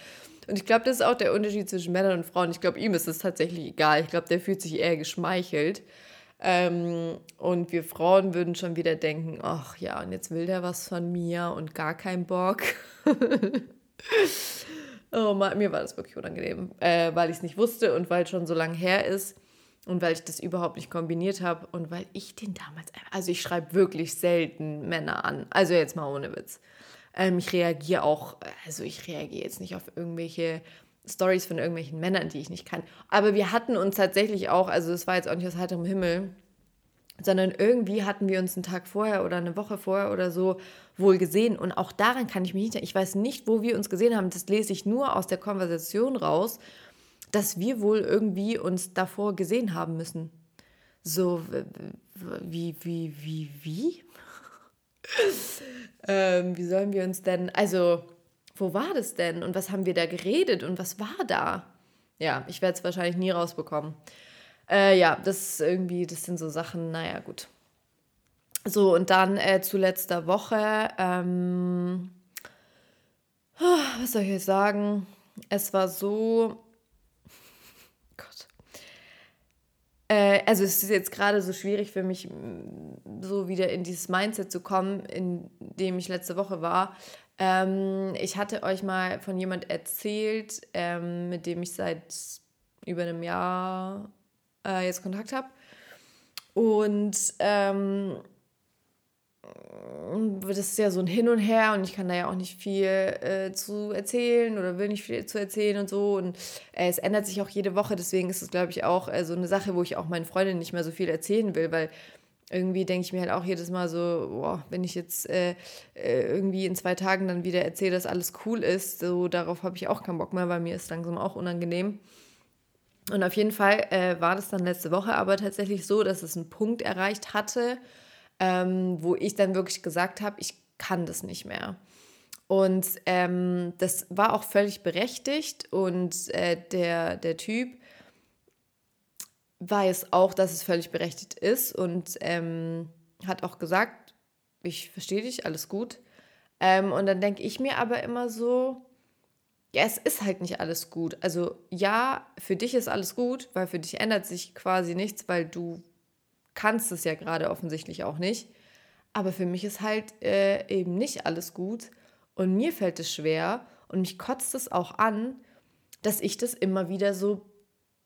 Und ich glaube, das ist auch der Unterschied zwischen Männern und Frauen. Ich glaube, ihm ist es tatsächlich egal. Ich glaube, der fühlt sich eher geschmeichelt. Ähm, und wir Frauen würden schon wieder denken, ach ja, und jetzt will der was von mir und gar keinen Bock. <laughs> oh Mann, mir war das wirklich unangenehm, äh, weil ich es nicht wusste und weil es schon so lange her ist. Und weil ich das überhaupt nicht kombiniert habe und weil ich den damals, also ich schreibe wirklich selten Männer an. Also jetzt mal ohne Witz. Ähm, ich reagiere auch, also ich reagiere jetzt nicht auf irgendwelche Stories von irgendwelchen Männern, die ich nicht kann. Aber wir hatten uns tatsächlich auch, also es war jetzt auch nicht aus heiterem Himmel, sondern irgendwie hatten wir uns einen Tag vorher oder eine Woche vorher oder so wohl gesehen. Und auch daran kann ich mich nicht, ich weiß nicht, wo wir uns gesehen haben. Das lese ich nur aus der Konversation raus dass wir wohl irgendwie uns davor gesehen haben müssen. So, wie, wie, wie, wie? <laughs> ähm, wie sollen wir uns denn, also, wo war das denn und was haben wir da geredet und was war da? Ja, ich werde es wahrscheinlich nie rausbekommen. Äh, ja, das irgendwie, das sind so Sachen, naja, gut. So, und dann äh, zu letzter Woche, ähm, <sighs> was soll ich jetzt sagen? Es war so, Äh, also es ist jetzt gerade so schwierig für mich, so wieder in dieses Mindset zu kommen, in dem ich letzte Woche war. Ähm, ich hatte euch mal von jemand erzählt, ähm, mit dem ich seit über einem Jahr äh, jetzt Kontakt habe. Und ähm, das ist ja so ein Hin und Her und ich kann da ja auch nicht viel äh, zu erzählen oder will nicht viel zu erzählen und so. Und äh, es ändert sich auch jede Woche, deswegen ist es, glaube ich, auch äh, so eine Sache, wo ich auch meinen Freundinnen nicht mehr so viel erzählen will, weil irgendwie denke ich mir halt auch jedes Mal so, boah, wenn ich jetzt äh, äh, irgendwie in zwei Tagen dann wieder erzähle, dass alles cool ist, so darauf habe ich auch keinen Bock mehr, weil mir ist langsam auch unangenehm. Und auf jeden Fall äh, war das dann letzte Woche aber tatsächlich so, dass es einen Punkt erreicht hatte, ähm, wo ich dann wirklich gesagt habe, ich kann das nicht mehr. Und ähm, das war auch völlig berechtigt und äh, der, der Typ weiß auch, dass es völlig berechtigt ist und ähm, hat auch gesagt, ich verstehe dich, alles gut. Ähm, und dann denke ich mir aber immer so, ja, es ist halt nicht alles gut. Also ja, für dich ist alles gut, weil für dich ändert sich quasi nichts, weil du kannst es ja gerade offensichtlich auch nicht. Aber für mich ist halt äh, eben nicht alles gut und mir fällt es schwer und mich kotzt es auch an, dass ich das immer wieder so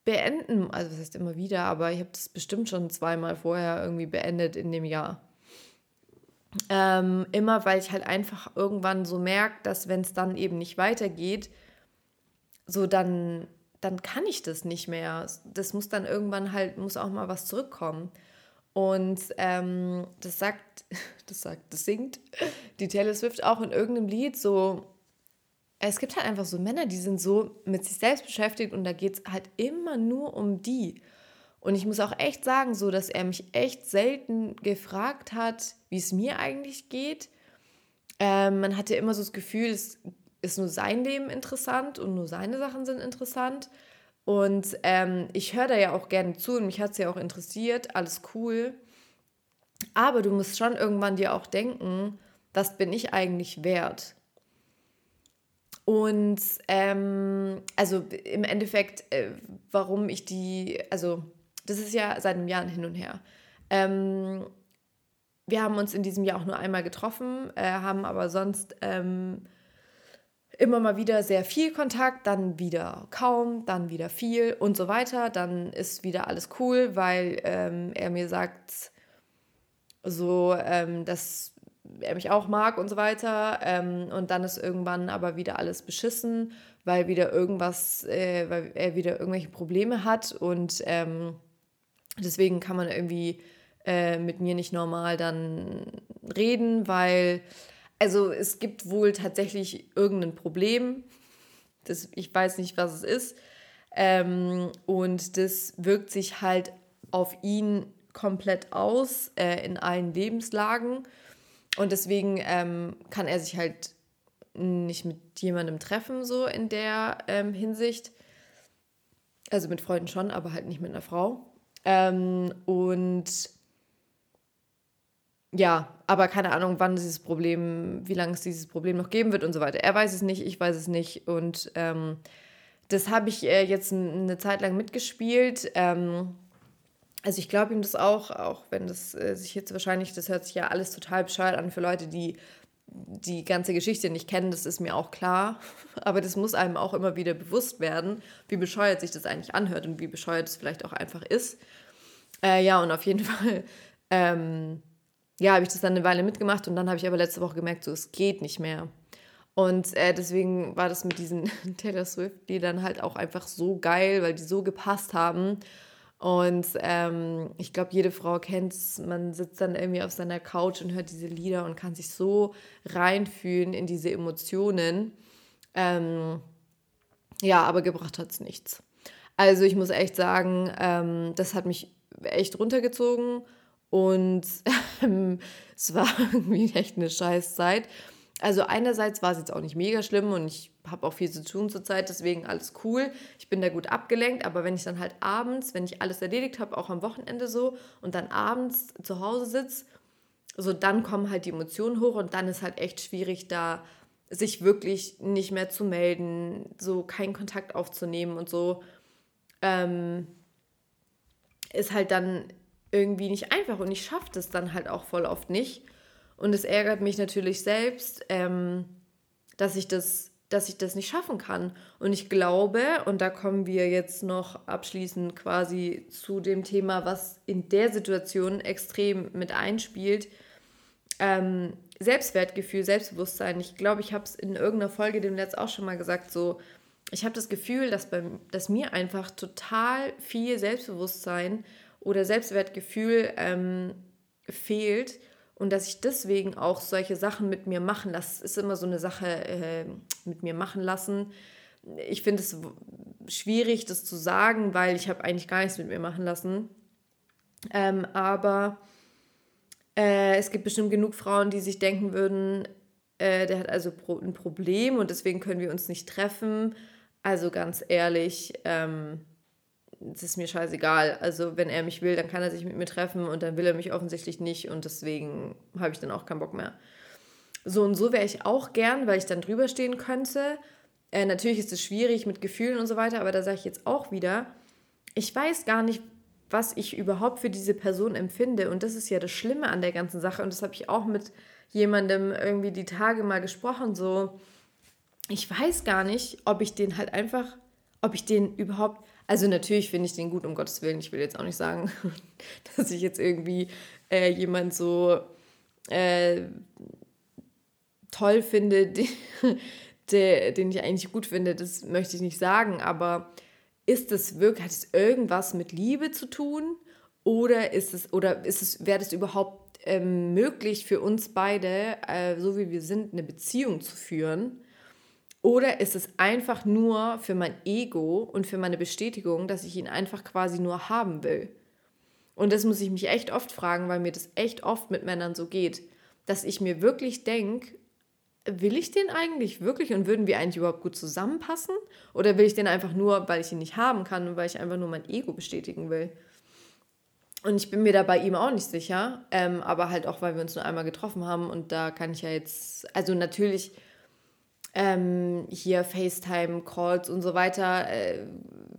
beenden, also das heißt immer wieder, aber ich habe das bestimmt schon zweimal vorher irgendwie beendet in dem Jahr. Ähm, immer weil ich halt einfach irgendwann so merke, dass wenn es dann eben nicht weitergeht, so dann, dann kann ich das nicht mehr. Das muss dann irgendwann halt, muss auch mal was zurückkommen. Und ähm, das sagt, <laughs> das sagt, das singt die Taylor Swift auch in irgendeinem Lied so. Es gibt halt einfach so Männer, die sind so mit sich selbst beschäftigt und da geht es halt immer nur um die. Und ich muss auch echt sagen, so, dass er mich echt selten gefragt hat, wie es mir eigentlich geht. Ähm, man hatte immer so das Gefühl, es ist nur sein Leben interessant und nur seine Sachen sind interessant. Und ähm, ich höre da ja auch gerne zu und mich hat es ja auch interessiert, alles cool. Aber du musst schon irgendwann dir auch denken, was bin ich eigentlich wert? Und ähm, also im Endeffekt, äh, warum ich die, also das ist ja seit einem Jahr hin und her. Ähm, wir haben uns in diesem Jahr auch nur einmal getroffen, äh, haben aber sonst ähm, immer mal wieder sehr viel Kontakt, dann wieder kaum, dann wieder viel und so weiter. Dann ist wieder alles cool, weil ähm, er mir sagt, so, ähm, dass er mich auch mag und so weiter. Ähm, und dann ist irgendwann aber wieder alles beschissen, weil wieder irgendwas, äh, weil er wieder irgendwelche Probleme hat und ähm, deswegen kann man irgendwie äh, mit mir nicht normal dann reden, weil also es gibt wohl tatsächlich irgendein Problem. Das, ich weiß nicht, was es ist. Ähm, und das wirkt sich halt auf ihn komplett aus äh, in allen Lebenslagen. Und deswegen ähm, kann er sich halt nicht mit jemandem treffen, so in der ähm, Hinsicht. Also mit Freunden schon, aber halt nicht mit einer Frau. Ähm, und ja, aber keine Ahnung, wann dieses Problem, wie lange es dieses Problem noch geben wird und so weiter. Er weiß es nicht, ich weiß es nicht. Und ähm, das habe ich äh, jetzt eine Zeit lang mitgespielt. Ähm, also ich glaube ihm das auch, auch wenn das äh, sich jetzt wahrscheinlich, das hört sich ja alles total bescheuert an für Leute, die die ganze Geschichte nicht kennen, das ist mir auch klar. <laughs> Aber das muss einem auch immer wieder bewusst werden, wie bescheuert sich das eigentlich anhört und wie bescheuert es vielleicht auch einfach ist. Äh, ja, und auf jeden <laughs> Fall ähm, ja, habe ich das dann eine Weile mitgemacht und dann habe ich aber letzte Woche gemerkt, so es geht nicht mehr. Und äh, deswegen war das mit diesen <laughs> Taylor Swift-Liedern halt auch einfach so geil, weil die so gepasst haben. Und ähm, ich glaube, jede Frau kennt es. Man sitzt dann irgendwie auf seiner Couch und hört diese Lieder und kann sich so reinfühlen in diese Emotionen. Ähm, ja, aber gebracht hat es nichts. Also ich muss echt sagen, ähm, das hat mich echt runtergezogen und <laughs> ähm, es war <laughs> irgendwie echt eine scheiß Zeit. Also einerseits war es jetzt auch nicht mega schlimm und ich habe auch viel zu tun zurzeit, deswegen alles cool. Ich bin da gut abgelenkt, aber wenn ich dann halt abends, wenn ich alles erledigt habe, auch am Wochenende so und dann abends zu Hause sitze, so dann kommen halt die Emotionen hoch und dann ist halt echt schwierig da sich wirklich nicht mehr zu melden, so keinen Kontakt aufzunehmen und so. Ähm, ist halt dann irgendwie nicht einfach und ich schaffe das dann halt auch voll oft nicht. Und es ärgert mich natürlich selbst, ähm, dass ich das dass ich das nicht schaffen kann. Und ich glaube, und da kommen wir jetzt noch abschließend quasi zu dem Thema, was in der Situation extrem mit einspielt, ähm, Selbstwertgefühl, Selbstbewusstsein. Ich glaube, ich habe es in irgendeiner Folge dem Letzt auch schon mal gesagt, so, ich habe das Gefühl, dass, beim, dass mir einfach total viel Selbstbewusstsein oder Selbstwertgefühl ähm, fehlt und dass ich deswegen auch solche Sachen mit mir machen lasse. Es ist immer so eine Sache äh, mit mir machen lassen. Ich finde es schwierig, das zu sagen, weil ich habe eigentlich gar nichts mit mir machen lassen. Ähm, aber äh, es gibt bestimmt genug Frauen, die sich denken würden, äh, der hat also ein Problem und deswegen können wir uns nicht treffen. Also ganz ehrlich, ähm, es ist mir scheißegal. Also wenn er mich will, dann kann er sich mit mir treffen und dann will er mich offensichtlich nicht und deswegen habe ich dann auch keinen Bock mehr. So und so wäre ich auch gern, weil ich dann drüber stehen könnte. Äh, natürlich ist es schwierig mit Gefühlen und so weiter, aber da sage ich jetzt auch wieder, ich weiß gar nicht, was ich überhaupt für diese Person empfinde und das ist ja das Schlimme an der ganzen Sache und das habe ich auch mit jemandem irgendwie die Tage mal gesprochen, so ich weiß gar nicht, ob ich den halt einfach, ob ich den überhaupt also natürlich finde ich den gut, um Gottes Willen. Ich will jetzt auch nicht sagen, <laughs> dass ich jetzt irgendwie äh, jemand so äh, toll finde, <laughs> der, den ich eigentlich gut finde. Das möchte ich nicht sagen. Aber ist es wirklich, hat es irgendwas mit Liebe zu tun? Oder ist es, oder ist es, wäre das überhaupt ähm, möglich für uns beide, äh, so wie wir sind, eine Beziehung zu führen? Oder ist es einfach nur für mein Ego und für meine Bestätigung, dass ich ihn einfach quasi nur haben will? Und das muss ich mich echt oft fragen, weil mir das echt oft mit Männern so geht, dass ich mir wirklich denke, will ich den eigentlich wirklich und würden wir eigentlich überhaupt gut zusammenpassen? Oder will ich den einfach nur, weil ich ihn nicht haben kann und weil ich einfach nur mein Ego bestätigen will? Und ich bin mir da bei ihm auch nicht sicher, ähm, aber halt auch, weil wir uns nur einmal getroffen haben und da kann ich ja jetzt, also natürlich ähm, hier FaceTime-Calls und so weiter. Äh,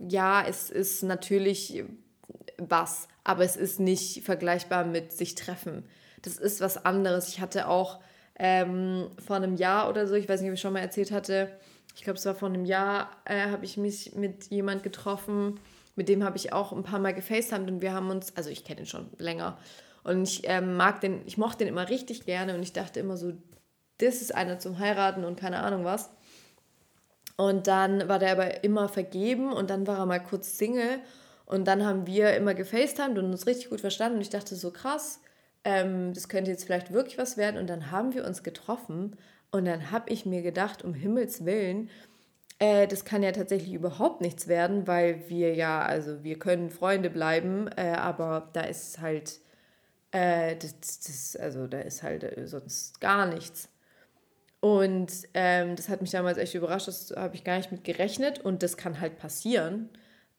ja, es ist natürlich was, aber es ist nicht vergleichbar mit sich treffen. Das ist was anderes. Ich hatte auch ähm, vor einem Jahr oder so, ich weiß nicht, ob ich schon mal erzählt hatte, ich glaube, es war vor einem Jahr, äh, habe ich mich mit jemand getroffen, mit dem habe ich auch ein paar Mal gefacetimed und wir haben uns, also ich kenne ihn schon länger und ich ähm, mag den, ich mochte den immer richtig gerne und ich dachte immer so, das ist einer zum Heiraten und keine Ahnung was. Und dann war der aber immer vergeben und dann war er mal kurz Single und dann haben wir immer gefacetimed und uns richtig gut verstanden und ich dachte so krass, ähm, das könnte jetzt vielleicht wirklich was werden und dann haben wir uns getroffen und dann habe ich mir gedacht, um Himmels Willen, äh, das kann ja tatsächlich überhaupt nichts werden, weil wir ja, also wir können Freunde bleiben, äh, aber da ist halt, äh, das, das, also da ist halt äh, sonst gar nichts. Und ähm, das hat mich damals echt überrascht, das habe ich gar nicht mit gerechnet und das kann halt passieren.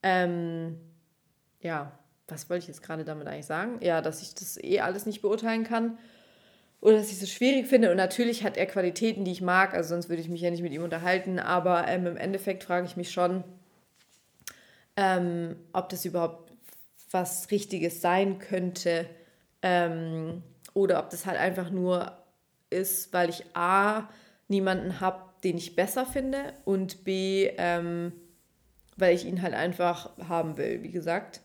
Ähm, ja, was wollte ich jetzt gerade damit eigentlich sagen? Ja, dass ich das eh alles nicht beurteilen kann oder dass ich es schwierig finde. Und natürlich hat er Qualitäten, die ich mag, also sonst würde ich mich ja nicht mit ihm unterhalten. Aber ähm, im Endeffekt frage ich mich schon, ähm, ob das überhaupt was Richtiges sein könnte ähm, oder ob das halt einfach nur ist, weil ich A, niemanden habe, den ich besser finde und B, ähm, weil ich ihn halt einfach haben will, wie gesagt.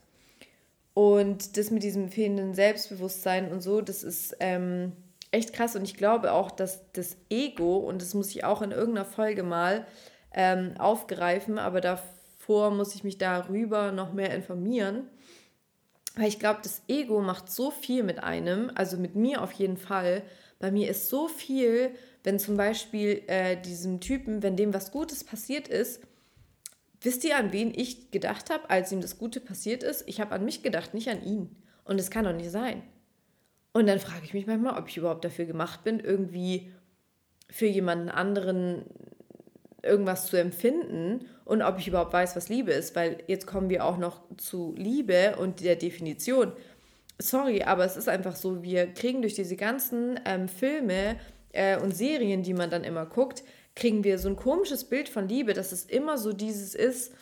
Und das mit diesem fehlenden Selbstbewusstsein und so, das ist ähm, echt krass. Und ich glaube auch, dass das Ego, und das muss ich auch in irgendeiner Folge mal ähm, aufgreifen, aber davor muss ich mich darüber noch mehr informieren. Weil ich glaube, das Ego macht so viel mit einem, also mit mir auf jeden Fall, bei mir ist so viel, wenn zum Beispiel äh, diesem Typen, wenn dem was Gutes passiert ist, wisst ihr, an wen ich gedacht habe, als ihm das Gute passiert ist? Ich habe an mich gedacht, nicht an ihn. Und es kann doch nicht sein. Und dann frage ich mich manchmal, ob ich überhaupt dafür gemacht bin, irgendwie für jemanden anderen irgendwas zu empfinden und ob ich überhaupt weiß, was Liebe ist, weil jetzt kommen wir auch noch zu Liebe und der Definition sorry, aber es ist einfach so, wir kriegen durch diese ganzen ähm, Filme äh, und Serien, die man dann immer guckt, kriegen wir so ein komisches Bild von Liebe, dass es immer so dieses ist,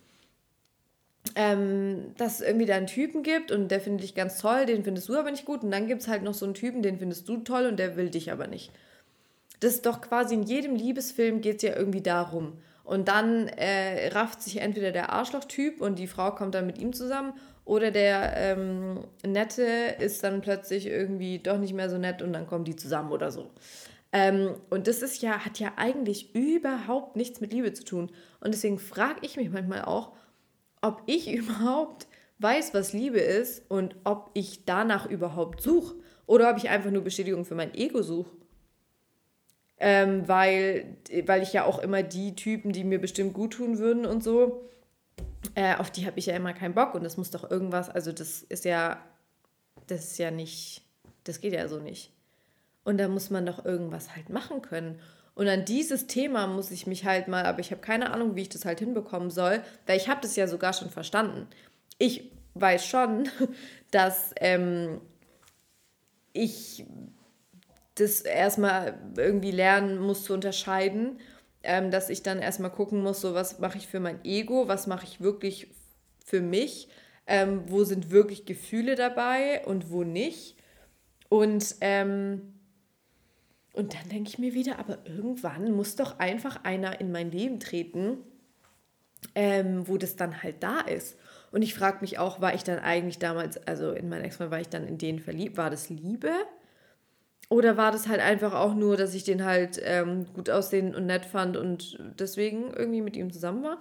ähm, dass es irgendwie da einen Typen gibt und der findet dich ganz toll, den findest du aber nicht gut. Und dann gibt es halt noch so einen Typen, den findest du toll und der will dich aber nicht. Das ist doch quasi in jedem Liebesfilm geht es ja irgendwie darum. Und dann äh, rafft sich entweder der Arschloch-Typ und die Frau kommt dann mit ihm zusammen oder der ähm, Nette ist dann plötzlich irgendwie doch nicht mehr so nett und dann kommen die zusammen oder so. Ähm, und das ist ja, hat ja eigentlich überhaupt nichts mit Liebe zu tun. Und deswegen frage ich mich manchmal auch, ob ich <laughs> überhaupt weiß, was Liebe ist und ob ich danach überhaupt suche. Oder ob ich einfach nur Bestätigung für mein Ego suche. Ähm, weil, weil ich ja auch immer die Typen, die mir bestimmt gut tun würden und so, äh, auf die habe ich ja immer keinen Bock und das muss doch irgendwas, also das ist ja, das ist ja nicht, das geht ja so nicht. Und da muss man doch irgendwas halt machen können. Und an dieses Thema muss ich mich halt mal, aber ich habe keine Ahnung, wie ich das halt hinbekommen soll, weil ich habe das ja sogar schon verstanden. Ich weiß schon, <laughs> dass ähm, ich das erstmal irgendwie lernen muss zu unterscheiden ähm, dass ich dann erstmal gucken muss, so was mache ich für mein Ego, was mache ich wirklich für mich, ähm, wo sind wirklich Gefühle dabei und wo nicht. Und, ähm, und dann denke ich mir wieder, aber irgendwann muss doch einfach einer in mein Leben treten, ähm, wo das dann halt da ist. Und ich frage mich auch, war ich dann eigentlich damals, also in meinem Ex-Mann war ich dann in den verliebt, war das Liebe? Oder war das halt einfach auch nur, dass ich den halt ähm, gut aussehen und nett fand und deswegen irgendwie mit ihm zusammen war?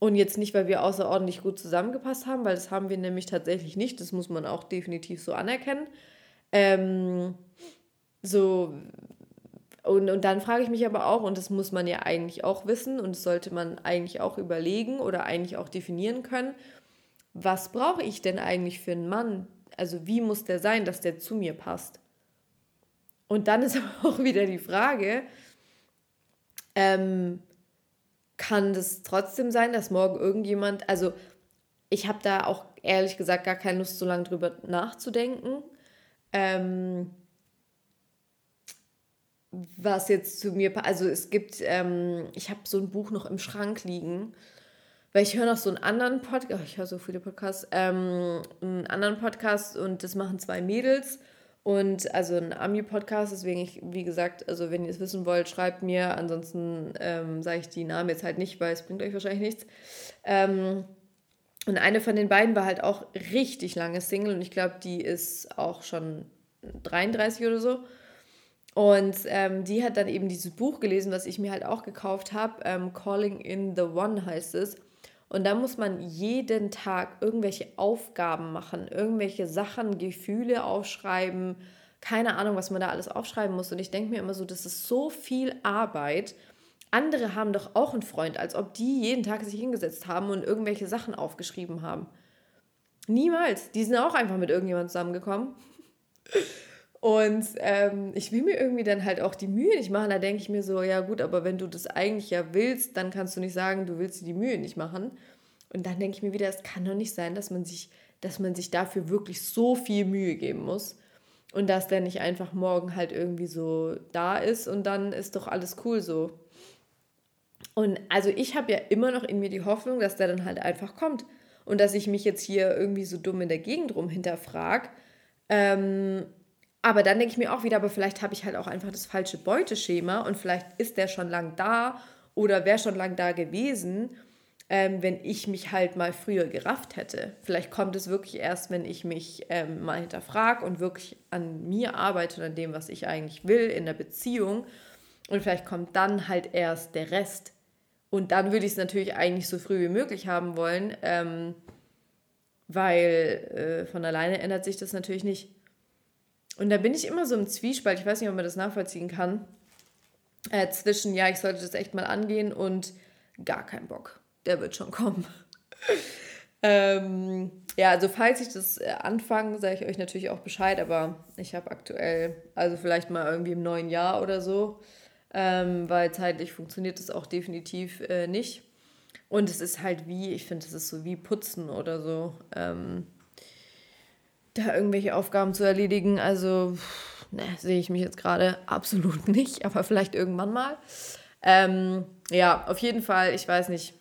Und jetzt nicht, weil wir außerordentlich gut zusammengepasst haben, weil das haben wir nämlich tatsächlich nicht. Das muss man auch definitiv so anerkennen. Ähm, so, und, und dann frage ich mich aber auch, und das muss man ja eigentlich auch wissen und das sollte man eigentlich auch überlegen oder eigentlich auch definieren können, was brauche ich denn eigentlich für einen Mann? Also wie muss der sein, dass der zu mir passt? Und dann ist <laughs> aber auch wieder die Frage, ähm, kann das trotzdem sein, dass morgen irgendjemand, also ich habe da auch ehrlich gesagt gar keine Lust, so lange drüber nachzudenken. Ähm, was jetzt zu mir, also es gibt, ähm, ich habe so ein Buch noch im Schrank liegen, weil ich höre noch so einen anderen Podcast, oh, ich höre so viele Podcasts, ähm, einen anderen Podcast und das machen zwei Mädels und also ein Ami-Podcast, deswegen ich, wie gesagt, also wenn ihr es wissen wollt, schreibt mir. Ansonsten ähm, sage ich die Namen jetzt halt nicht, weil es bringt euch wahrscheinlich nichts. Ähm, und eine von den beiden war halt auch richtig lange Single und ich glaube, die ist auch schon 33 oder so. Und ähm, die hat dann eben dieses Buch gelesen, was ich mir halt auch gekauft habe. Ähm, Calling in the One heißt es. Und da muss man jeden Tag irgendwelche Aufgaben machen, irgendwelche Sachen, Gefühle aufschreiben, keine Ahnung, was man da alles aufschreiben muss. Und ich denke mir immer so, das ist so viel Arbeit. Andere haben doch auch einen Freund, als ob die jeden Tag sich hingesetzt haben und irgendwelche Sachen aufgeschrieben haben. Niemals. Die sind auch einfach mit irgendjemandem zusammengekommen. Und ähm, ich will mir irgendwie dann halt auch die Mühe nicht machen. Da denke ich mir so, ja gut, aber wenn du das eigentlich ja willst, dann kannst du nicht sagen, du willst dir die Mühe nicht machen. Und dann denke ich mir wieder, es kann doch nicht sein, dass man sich, dass man sich dafür wirklich so viel Mühe geben muss. Und dass der nicht einfach morgen halt irgendwie so da ist und dann ist doch alles cool so. Und also ich habe ja immer noch in mir die Hoffnung, dass der dann halt einfach kommt. Und dass ich mich jetzt hier irgendwie so dumm in der Gegend rum hinterfrag. Ähm, aber dann denke ich mir auch wieder, aber vielleicht habe ich halt auch einfach das falsche Beuteschema und vielleicht ist der schon lang da oder wäre schon lang da gewesen, ähm, wenn ich mich halt mal früher gerafft hätte. Vielleicht kommt es wirklich erst, wenn ich mich ähm, mal hinterfrage und wirklich an mir arbeite und an dem, was ich eigentlich will in der Beziehung. Und vielleicht kommt dann halt erst der Rest. Und dann würde ich es natürlich eigentlich so früh wie möglich haben wollen, ähm, weil äh, von alleine ändert sich das natürlich nicht. Und da bin ich immer so im Zwiespalt, ich weiß nicht, ob man das nachvollziehen kann, äh, zwischen, ja, ich sollte das echt mal angehen und gar keinen Bock. Der wird schon kommen. <laughs> ähm, ja, also falls ich das äh, anfange, sage ich euch natürlich auch Bescheid, aber ich habe aktuell, also vielleicht mal irgendwie im neuen Jahr oder so, ähm, weil zeitlich funktioniert das auch definitiv äh, nicht. Und es ist halt wie, ich finde, es ist so wie Putzen oder so. Ähm, da irgendwelche Aufgaben zu erledigen. Also, ne, sehe ich mich jetzt gerade absolut <laughs> nicht, aber vielleicht irgendwann mal. Ähm, ja, auf jeden Fall, ich weiß nicht.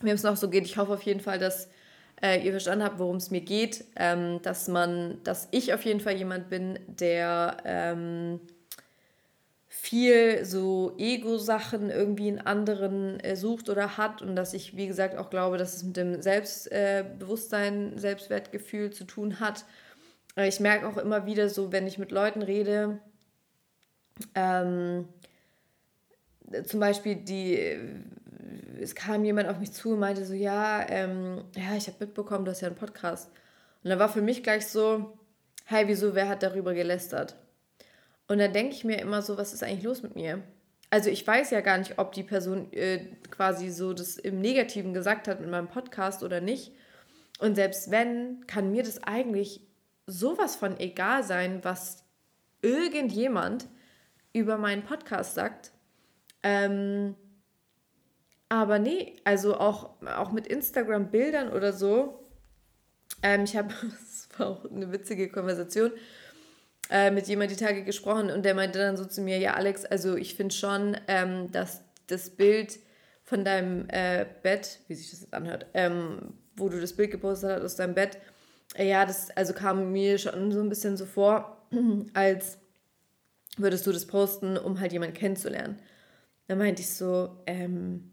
wem es noch so geht. Ich hoffe auf jeden Fall, dass äh, ihr verstanden habt, worum es mir geht. Ähm, dass man, dass ich auf jeden Fall jemand bin, der ähm, viel so Ego-Sachen irgendwie in anderen äh, sucht oder hat und dass ich, wie gesagt, auch glaube, dass es mit dem Selbstbewusstsein, äh, Selbstwertgefühl zu tun hat. Äh, ich merke auch immer wieder so, wenn ich mit Leuten rede, ähm, zum Beispiel die, es kam jemand auf mich zu und meinte so, ja, ähm, ja, ich habe mitbekommen, du hast ja einen Podcast. Und da war für mich gleich so, hey, wieso, wer hat darüber gelästert? Und dann denke ich mir immer so, was ist eigentlich los mit mir? Also ich weiß ja gar nicht, ob die Person äh, quasi so das im Negativen gesagt hat mit meinem Podcast oder nicht. Und selbst wenn, kann mir das eigentlich sowas von egal sein, was irgendjemand über meinen Podcast sagt. Ähm, aber nee, also auch, auch mit Instagram-Bildern oder so. Ähm, ich habe, <laughs> das war auch eine witzige Konversation, äh, mit jemandem die Tage gesprochen und der meinte dann so zu mir, ja Alex, also ich finde schon, ähm, dass das Bild von deinem äh, Bett, wie sich das jetzt anhört, ähm, wo du das Bild gepostet hast aus deinem Bett, äh, ja, das also kam mir schon so ein bisschen so vor, <clears throat> als würdest du das posten, um halt jemanden kennenzulernen. Da meinte ich so, ähm,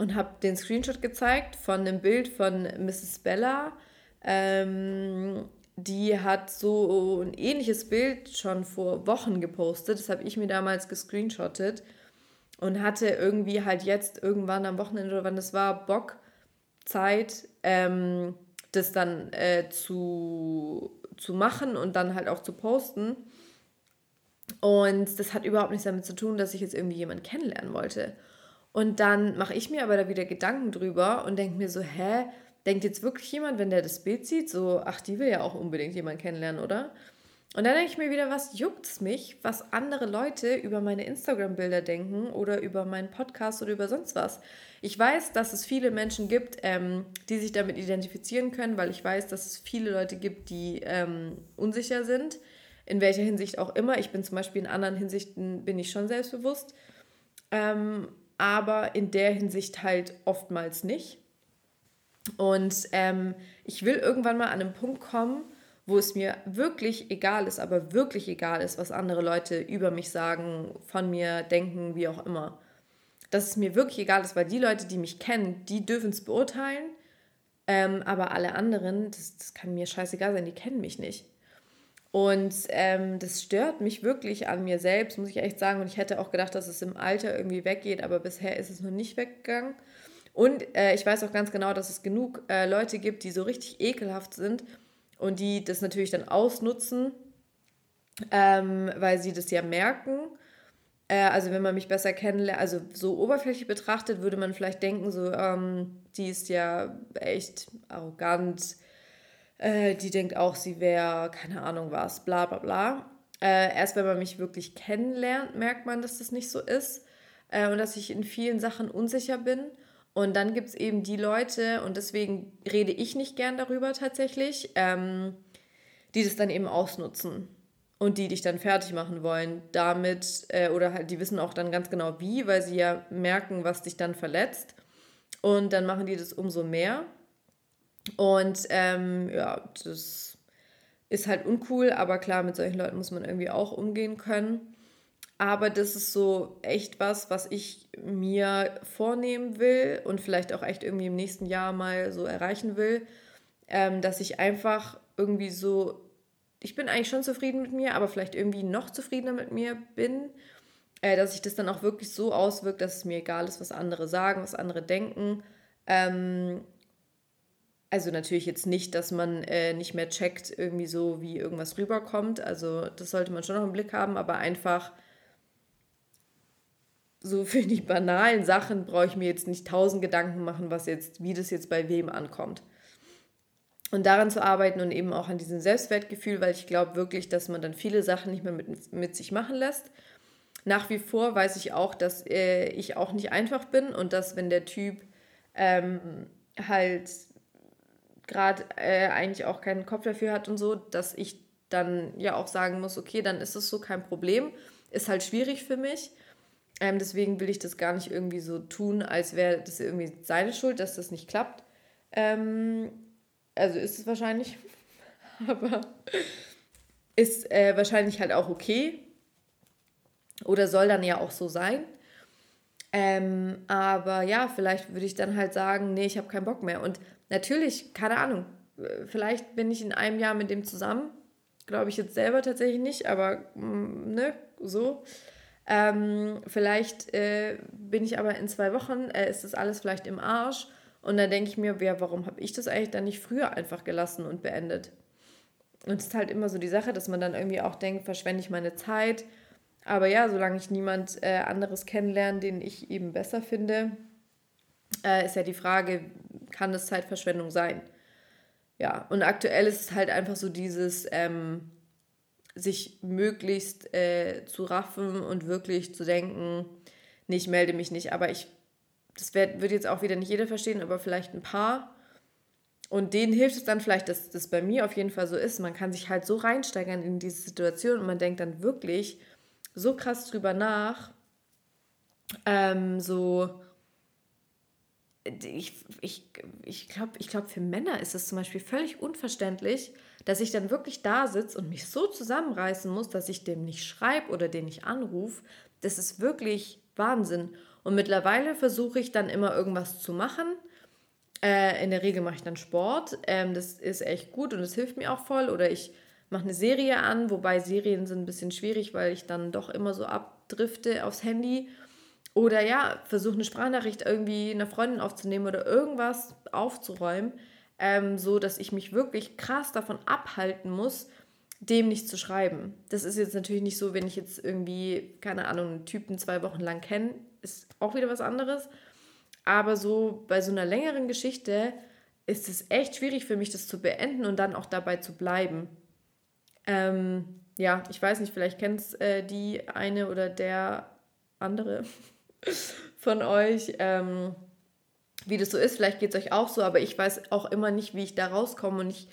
und habe den Screenshot gezeigt von einem Bild von Mrs. Bella. Ähm, die hat so ein ähnliches Bild schon vor Wochen gepostet. Das habe ich mir damals gescreenshottet und hatte irgendwie halt jetzt irgendwann am Wochenende oder wann das war, Bock, Zeit, ähm, das dann äh, zu, zu machen und dann halt auch zu posten. Und das hat überhaupt nichts damit zu tun, dass ich jetzt irgendwie jemanden kennenlernen wollte. Und dann mache ich mir aber da wieder Gedanken drüber und denke mir so, hä, denkt jetzt wirklich jemand, wenn der das Bild sieht, so, ach, die will ja auch unbedingt jemanden kennenlernen, oder? Und dann denke ich mir wieder, was juckt es mich, was andere Leute über meine Instagram-Bilder denken oder über meinen Podcast oder über sonst was. Ich weiß, dass es viele Menschen gibt, ähm, die sich damit identifizieren können, weil ich weiß, dass es viele Leute gibt, die ähm, unsicher sind, in welcher Hinsicht auch immer. Ich bin zum Beispiel in anderen Hinsichten, bin ich schon selbstbewusst, ähm, aber in der Hinsicht halt oftmals nicht. Und ähm, ich will irgendwann mal an einen Punkt kommen, wo es mir wirklich egal ist, aber wirklich egal ist, was andere Leute über mich sagen, von mir denken, wie auch immer. Dass es mir wirklich egal ist, weil die Leute, die mich kennen, die dürfen es beurteilen, ähm, aber alle anderen, das, das kann mir scheißegal sein, die kennen mich nicht. Und ähm, das stört mich wirklich an mir selbst, muss ich echt sagen. Und ich hätte auch gedacht, dass es im Alter irgendwie weggeht, aber bisher ist es noch nicht weggegangen. Und äh, ich weiß auch ganz genau, dass es genug äh, Leute gibt, die so richtig ekelhaft sind und die das natürlich dann ausnutzen, ähm, weil sie das ja merken. Äh, also wenn man mich besser kennenlernt, also so oberflächlich betrachtet, würde man vielleicht denken, so, ähm, die ist ja echt arrogant, äh, die denkt auch, sie wäre, keine Ahnung was, bla bla bla. Äh, erst wenn man mich wirklich kennenlernt, merkt man, dass das nicht so ist äh, und dass ich in vielen Sachen unsicher bin. Und dann gibt es eben die Leute, und deswegen rede ich nicht gern darüber tatsächlich, ähm, die das dann eben ausnutzen und die dich dann fertig machen wollen damit, äh, oder halt, die wissen auch dann ganz genau wie, weil sie ja merken, was dich dann verletzt. Und dann machen die das umso mehr. Und ähm, ja, das ist halt uncool, aber klar, mit solchen Leuten muss man irgendwie auch umgehen können. Aber das ist so echt was, was ich mir vornehmen will und vielleicht auch echt irgendwie im nächsten Jahr mal so erreichen will, ähm, dass ich einfach irgendwie so, ich bin eigentlich schon zufrieden mit mir, aber vielleicht irgendwie noch zufriedener mit mir bin, äh, dass sich das dann auch wirklich so auswirkt, dass es mir egal ist, was andere sagen, was andere denken. Ähm, also natürlich jetzt nicht, dass man äh, nicht mehr checkt, irgendwie so, wie irgendwas rüberkommt. Also das sollte man schon noch im Blick haben, aber einfach so <laughs> für die banalen Sachen brauche ich mir jetzt nicht tausend Gedanken machen, was jetzt, wie das jetzt bei wem ankommt. Und daran zu arbeiten und eben auch an diesem Selbstwertgefühl, weil ich glaube wirklich, dass man dann viele Sachen nicht mehr mit, mit sich machen lässt. Nach wie vor weiß ich auch, dass äh, ich auch nicht einfach bin und dass wenn der Typ ähm, halt gerade äh, eigentlich auch keinen Kopf dafür hat und so, dass ich dann ja auch sagen muss, okay, dann ist es so kein Problem. Ist halt schwierig für mich. Ähm, deswegen will ich das gar nicht irgendwie so tun, als wäre das irgendwie seine Schuld, dass das nicht klappt. Ähm, also ist es wahrscheinlich, <laughs> aber ist äh, wahrscheinlich halt auch okay. Oder soll dann ja auch so sein. Ähm, aber ja, vielleicht würde ich dann halt sagen, nee, ich habe keinen Bock mehr. Und natürlich, keine Ahnung, vielleicht bin ich in einem Jahr mit dem zusammen. Glaube ich jetzt selber tatsächlich nicht, aber mm, ne, so. Ähm, vielleicht äh, bin ich aber in zwei Wochen, äh, ist das alles vielleicht im Arsch. Und dann denke ich mir, ja, warum habe ich das eigentlich dann nicht früher einfach gelassen und beendet? Und es ist halt immer so die Sache, dass man dann irgendwie auch denkt, verschwende ich meine Zeit. Aber ja, solange ich niemand äh, anderes kennenlerne, den ich eben besser finde, äh, ist ja die Frage, kann das Zeitverschwendung sein? Ja, und aktuell ist es halt einfach so dieses, ähm, sich möglichst äh, zu raffen und wirklich zu denken, nee, ich melde mich nicht. Aber ich, das wird, wird jetzt auch wieder nicht jeder verstehen, aber vielleicht ein paar. Und denen hilft es dann vielleicht, dass das bei mir auf jeden Fall so ist. Man kann sich halt so reinsteigern in diese Situation und man denkt dann wirklich so krass drüber nach. Ähm, so, ich, ich, ich glaube, ich glaub, für Männer ist es zum Beispiel völlig unverständlich, dass ich dann wirklich da sitze und mich so zusammenreißen muss, dass ich dem nicht schreibe oder den nicht anrufe. Das ist wirklich Wahnsinn. Und mittlerweile versuche ich dann immer irgendwas zu machen. Äh, in der Regel mache ich dann Sport. Ähm, das ist echt gut und das hilft mir auch voll. Oder ich mache eine Serie an, wobei Serien sind ein bisschen schwierig, weil ich dann doch immer so abdrifte aufs Handy. Oder ja, versuche eine Sprachnachricht irgendwie einer Freundin aufzunehmen oder irgendwas aufzuräumen ähm, so dass ich mich wirklich krass davon abhalten muss, dem nicht zu schreiben. Das ist jetzt natürlich nicht so, wenn ich jetzt irgendwie, keine Ahnung, einen Typen zwei Wochen lang kenne, ist auch wieder was anderes. Aber so bei so einer längeren Geschichte ist es echt schwierig für mich, das zu beenden und dann auch dabei zu bleiben. Ähm, ja, ich weiß nicht, vielleicht kennt äh, die eine oder der andere <laughs> von euch. Ähm, wie das so ist. Vielleicht geht es euch auch so, aber ich weiß auch immer nicht, wie ich da rauskomme. Und ich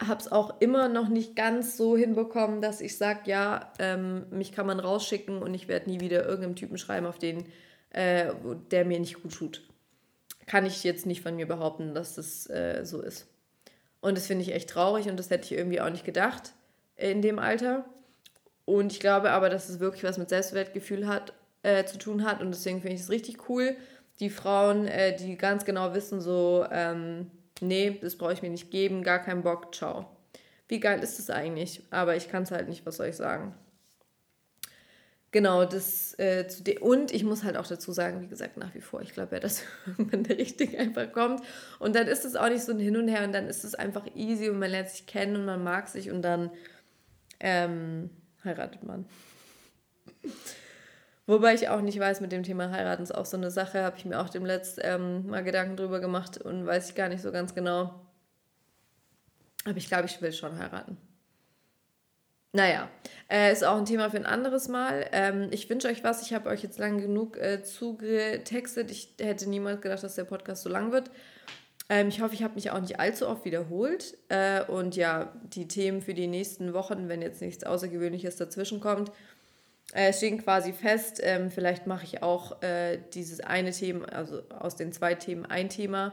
habe es auch immer noch nicht ganz so hinbekommen, dass ich sage, ja, ähm, mich kann man rausschicken und ich werde nie wieder irgendeinem Typen schreiben, auf den, äh, der mir nicht gut tut. Kann ich jetzt nicht von mir behaupten, dass das äh, so ist. Und das finde ich echt traurig und das hätte ich irgendwie auch nicht gedacht in dem Alter. Und ich glaube aber, dass es wirklich was mit Selbstwertgefühl hat, äh, zu tun hat und deswegen finde ich es richtig cool, die Frauen, äh, die ganz genau wissen, so, ähm, nee, das brauche ich mir nicht geben, gar keinen Bock, ciao. Wie geil ist das eigentlich? Aber ich kann es halt nicht, was soll ich sagen? Genau, das äh, zu de und ich muss halt auch dazu sagen, wie gesagt, nach wie vor, ich glaube ja, dass <laughs> irgendwann der Richtige einfach kommt. Und dann ist es auch nicht so ein Hin und Her und dann ist es einfach easy und man lernt sich kennen und man mag sich und dann ähm, heiratet man. Wobei ich auch nicht weiß, mit dem Thema heiraten ist auch so eine Sache, habe ich mir auch dem Letzt ähm, mal Gedanken drüber gemacht und weiß ich gar nicht so ganz genau. Aber ich glaube, ich will schon heiraten. Naja, äh, ist auch ein Thema für ein anderes Mal. Ähm, ich wünsche euch was. Ich habe euch jetzt lang genug äh, zugetextet. Ich hätte niemals gedacht, dass der Podcast so lang wird. Ähm, ich hoffe, ich habe mich auch nicht allzu oft wiederholt. Äh, und ja, die Themen für die nächsten Wochen, wenn jetzt nichts Außergewöhnliches dazwischen kommt, äh, stehen quasi fest. Ähm, vielleicht mache ich auch äh, dieses eine Thema, also aus den zwei Themen ein Thema.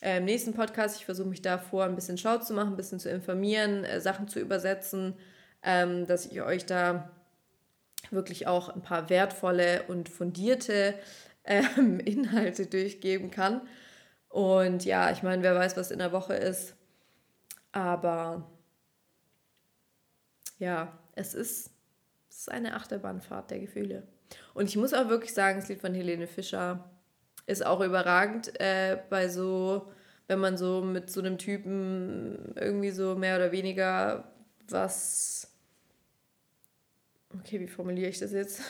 Äh, Im nächsten Podcast, ich versuche mich davor ein bisschen schlau zu machen, ein bisschen zu informieren, äh, Sachen zu übersetzen, ähm, dass ich euch da wirklich auch ein paar wertvolle und fundierte ähm, <laughs> Inhalte durchgeben kann. Und ja, ich meine, wer weiß, was in der Woche ist. Aber ja, es ist es ist eine Achterbahnfahrt der Gefühle. Und ich muss auch wirklich sagen, das Lied von Helene Fischer ist auch überragend äh, bei so, wenn man so mit so einem Typen irgendwie so mehr oder weniger was. Okay, wie formuliere ich das jetzt?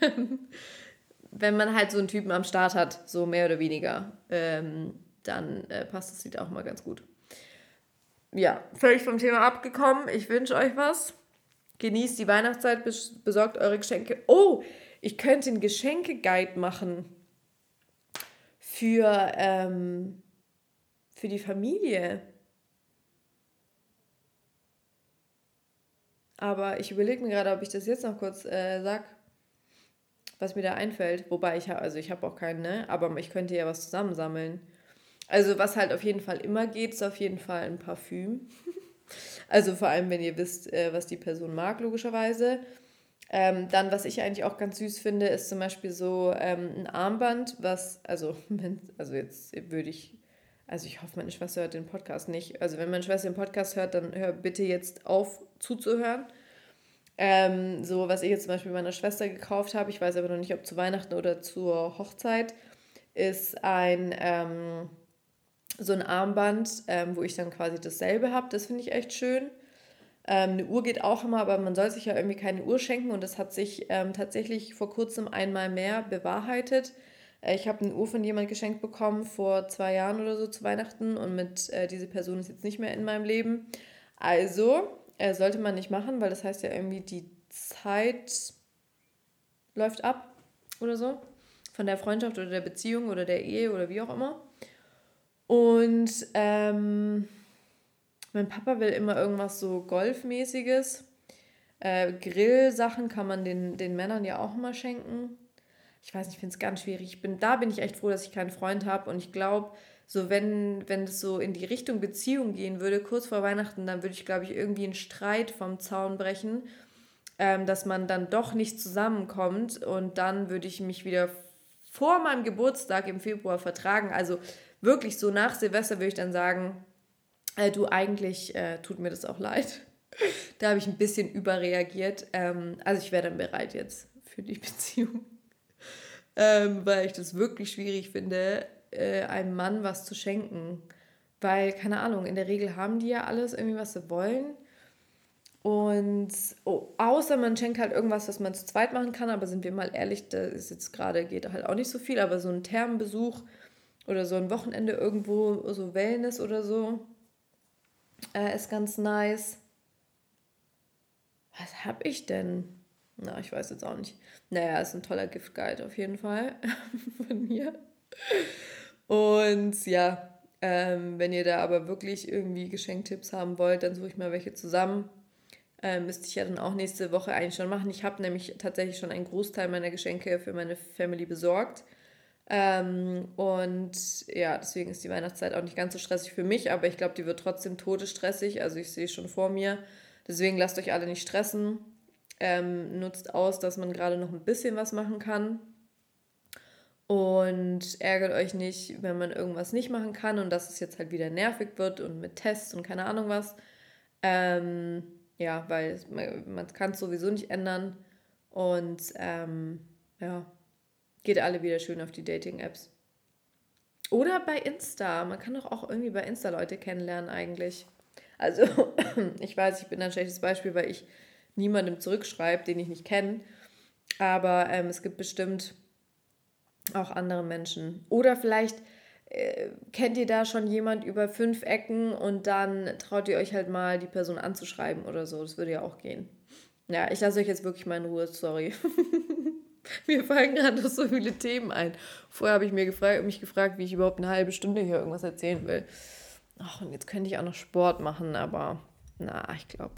<laughs> wenn man halt so einen Typen am Start hat, so mehr oder weniger, ähm, dann äh, passt das Lied auch mal ganz gut. Ja, völlig vom Thema abgekommen. Ich wünsche euch was. Genießt die Weihnachtszeit, besorgt eure Geschenke. Oh, ich könnte einen Geschenke-Guide machen für, ähm, für die Familie. Aber ich überlege mir gerade, ob ich das jetzt noch kurz äh, sag. was mir da einfällt. Wobei ich habe, also ich habe auch keinen, ne? Aber ich könnte ja was zusammensammeln. Also was halt auf jeden Fall immer geht, ist auf jeden Fall ein Parfüm. <laughs> also vor allem, wenn ihr wisst, äh, was die Person mag, logischerweise. Ähm, dann, was ich eigentlich auch ganz süß finde, ist zum Beispiel so ähm, ein Armband, was, also, <laughs> also jetzt würde ich, also ich hoffe, meine Schwester hört den Podcast nicht. Also wenn meine Schwester den Podcast hört, dann hör bitte jetzt auf zuzuhören. Ähm, so, was ich jetzt zum Beispiel meiner Schwester gekauft habe, ich weiß aber noch nicht, ob zu Weihnachten oder zur Hochzeit, ist ein, ähm, so ein Armband, ähm, wo ich dann quasi dasselbe habe. Das finde ich echt schön. Ähm, eine Uhr geht auch immer, aber man soll sich ja irgendwie keine Uhr schenken und das hat sich ähm, tatsächlich vor kurzem einmal mehr bewahrheitet. Äh, ich habe eine Uhr von jemand geschenkt bekommen vor zwei Jahren oder so zu Weihnachten und mit äh, diese Person ist jetzt nicht mehr in meinem Leben. Also äh, sollte man nicht machen, weil das heißt ja irgendwie die Zeit läuft ab oder so von der Freundschaft oder der Beziehung oder der Ehe oder wie auch immer. Und ähm, mein Papa will immer irgendwas so Golfmäßiges. Äh, Grillsachen kann man den, den Männern ja auch immer schenken. Ich weiß nicht, ich finde es ganz schwierig. Ich bin, da bin ich echt froh, dass ich keinen Freund habe. Und ich glaube, so wenn, wenn es so in die Richtung Beziehung gehen würde, kurz vor Weihnachten, dann würde ich, glaube ich, irgendwie einen Streit vom Zaun brechen, ähm, dass man dann doch nicht zusammenkommt. Und dann würde ich mich wieder vor meinem Geburtstag im Februar vertragen. Also wirklich so nach Silvester würde ich dann sagen, äh, du, eigentlich äh, tut mir das auch leid. <laughs> da habe ich ein bisschen überreagiert. Ähm, also ich wäre dann bereit jetzt für die <laughs> Beziehung. Ähm, weil ich das wirklich schwierig finde, äh, einem Mann was zu schenken. Weil, keine Ahnung, in der Regel haben die ja alles irgendwie, was sie wollen. Und oh, außer man schenkt halt irgendwas, was man zu zweit machen kann, aber sind wir mal ehrlich, da ist jetzt gerade, geht halt auch nicht so viel, aber so ein Thermenbesuch oder so ein Wochenende irgendwo, so Wellness oder so, äh, ist ganz nice. Was hab ich denn? Na, ich weiß jetzt auch nicht. Naja, ist ein toller Giftguide auf jeden Fall <laughs> von mir. Und ja, ähm, wenn ihr da aber wirklich irgendwie Geschenktipps haben wollt, dann suche ich mal welche zusammen. Ähm, müsste ich ja dann auch nächste Woche eigentlich schon machen. Ich habe nämlich tatsächlich schon einen Großteil meiner Geschenke für meine Family besorgt. Ähm, und ja, deswegen ist die Weihnachtszeit auch nicht ganz so stressig für mich, aber ich glaube, die wird trotzdem todesstressig. Also ich sehe schon vor mir. Deswegen lasst euch alle nicht stressen. Ähm, nutzt aus, dass man gerade noch ein bisschen was machen kann. Und ärgert euch nicht, wenn man irgendwas nicht machen kann und dass es jetzt halt wieder nervig wird und mit Tests und keine Ahnung was. Ähm, ja, weil man, man kann es sowieso nicht ändern. Und ähm, ja, Geht alle wieder schön auf die Dating-Apps. Oder bei Insta. Man kann doch auch irgendwie bei Insta Leute kennenlernen eigentlich. Also, <clears throat> ich weiß, ich bin ein schlechtes Beispiel, weil ich niemandem zurückschreibe, den ich nicht kenne. Aber ähm, es gibt bestimmt auch andere Menschen. Oder vielleicht äh, kennt ihr da schon jemand über fünf Ecken und dann traut ihr euch halt mal, die Person anzuschreiben oder so. Das würde ja auch gehen. Ja, ich lasse euch jetzt wirklich mal in Ruhe, sorry. <laughs> <laughs> Mir fallen gerade so viele Themen ein. Vorher habe ich mir gefragt, mich gefragt, wie ich überhaupt eine halbe Stunde hier irgendwas erzählen will. Ach, und jetzt könnte ich auch noch Sport machen, aber na, ich glaube,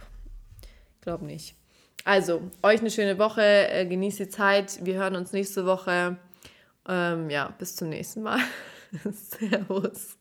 glaube nicht. Also, euch eine schöne Woche, äh, genießt die Zeit. Wir hören uns nächste Woche. Ähm, ja, bis zum nächsten Mal. <laughs> Servus.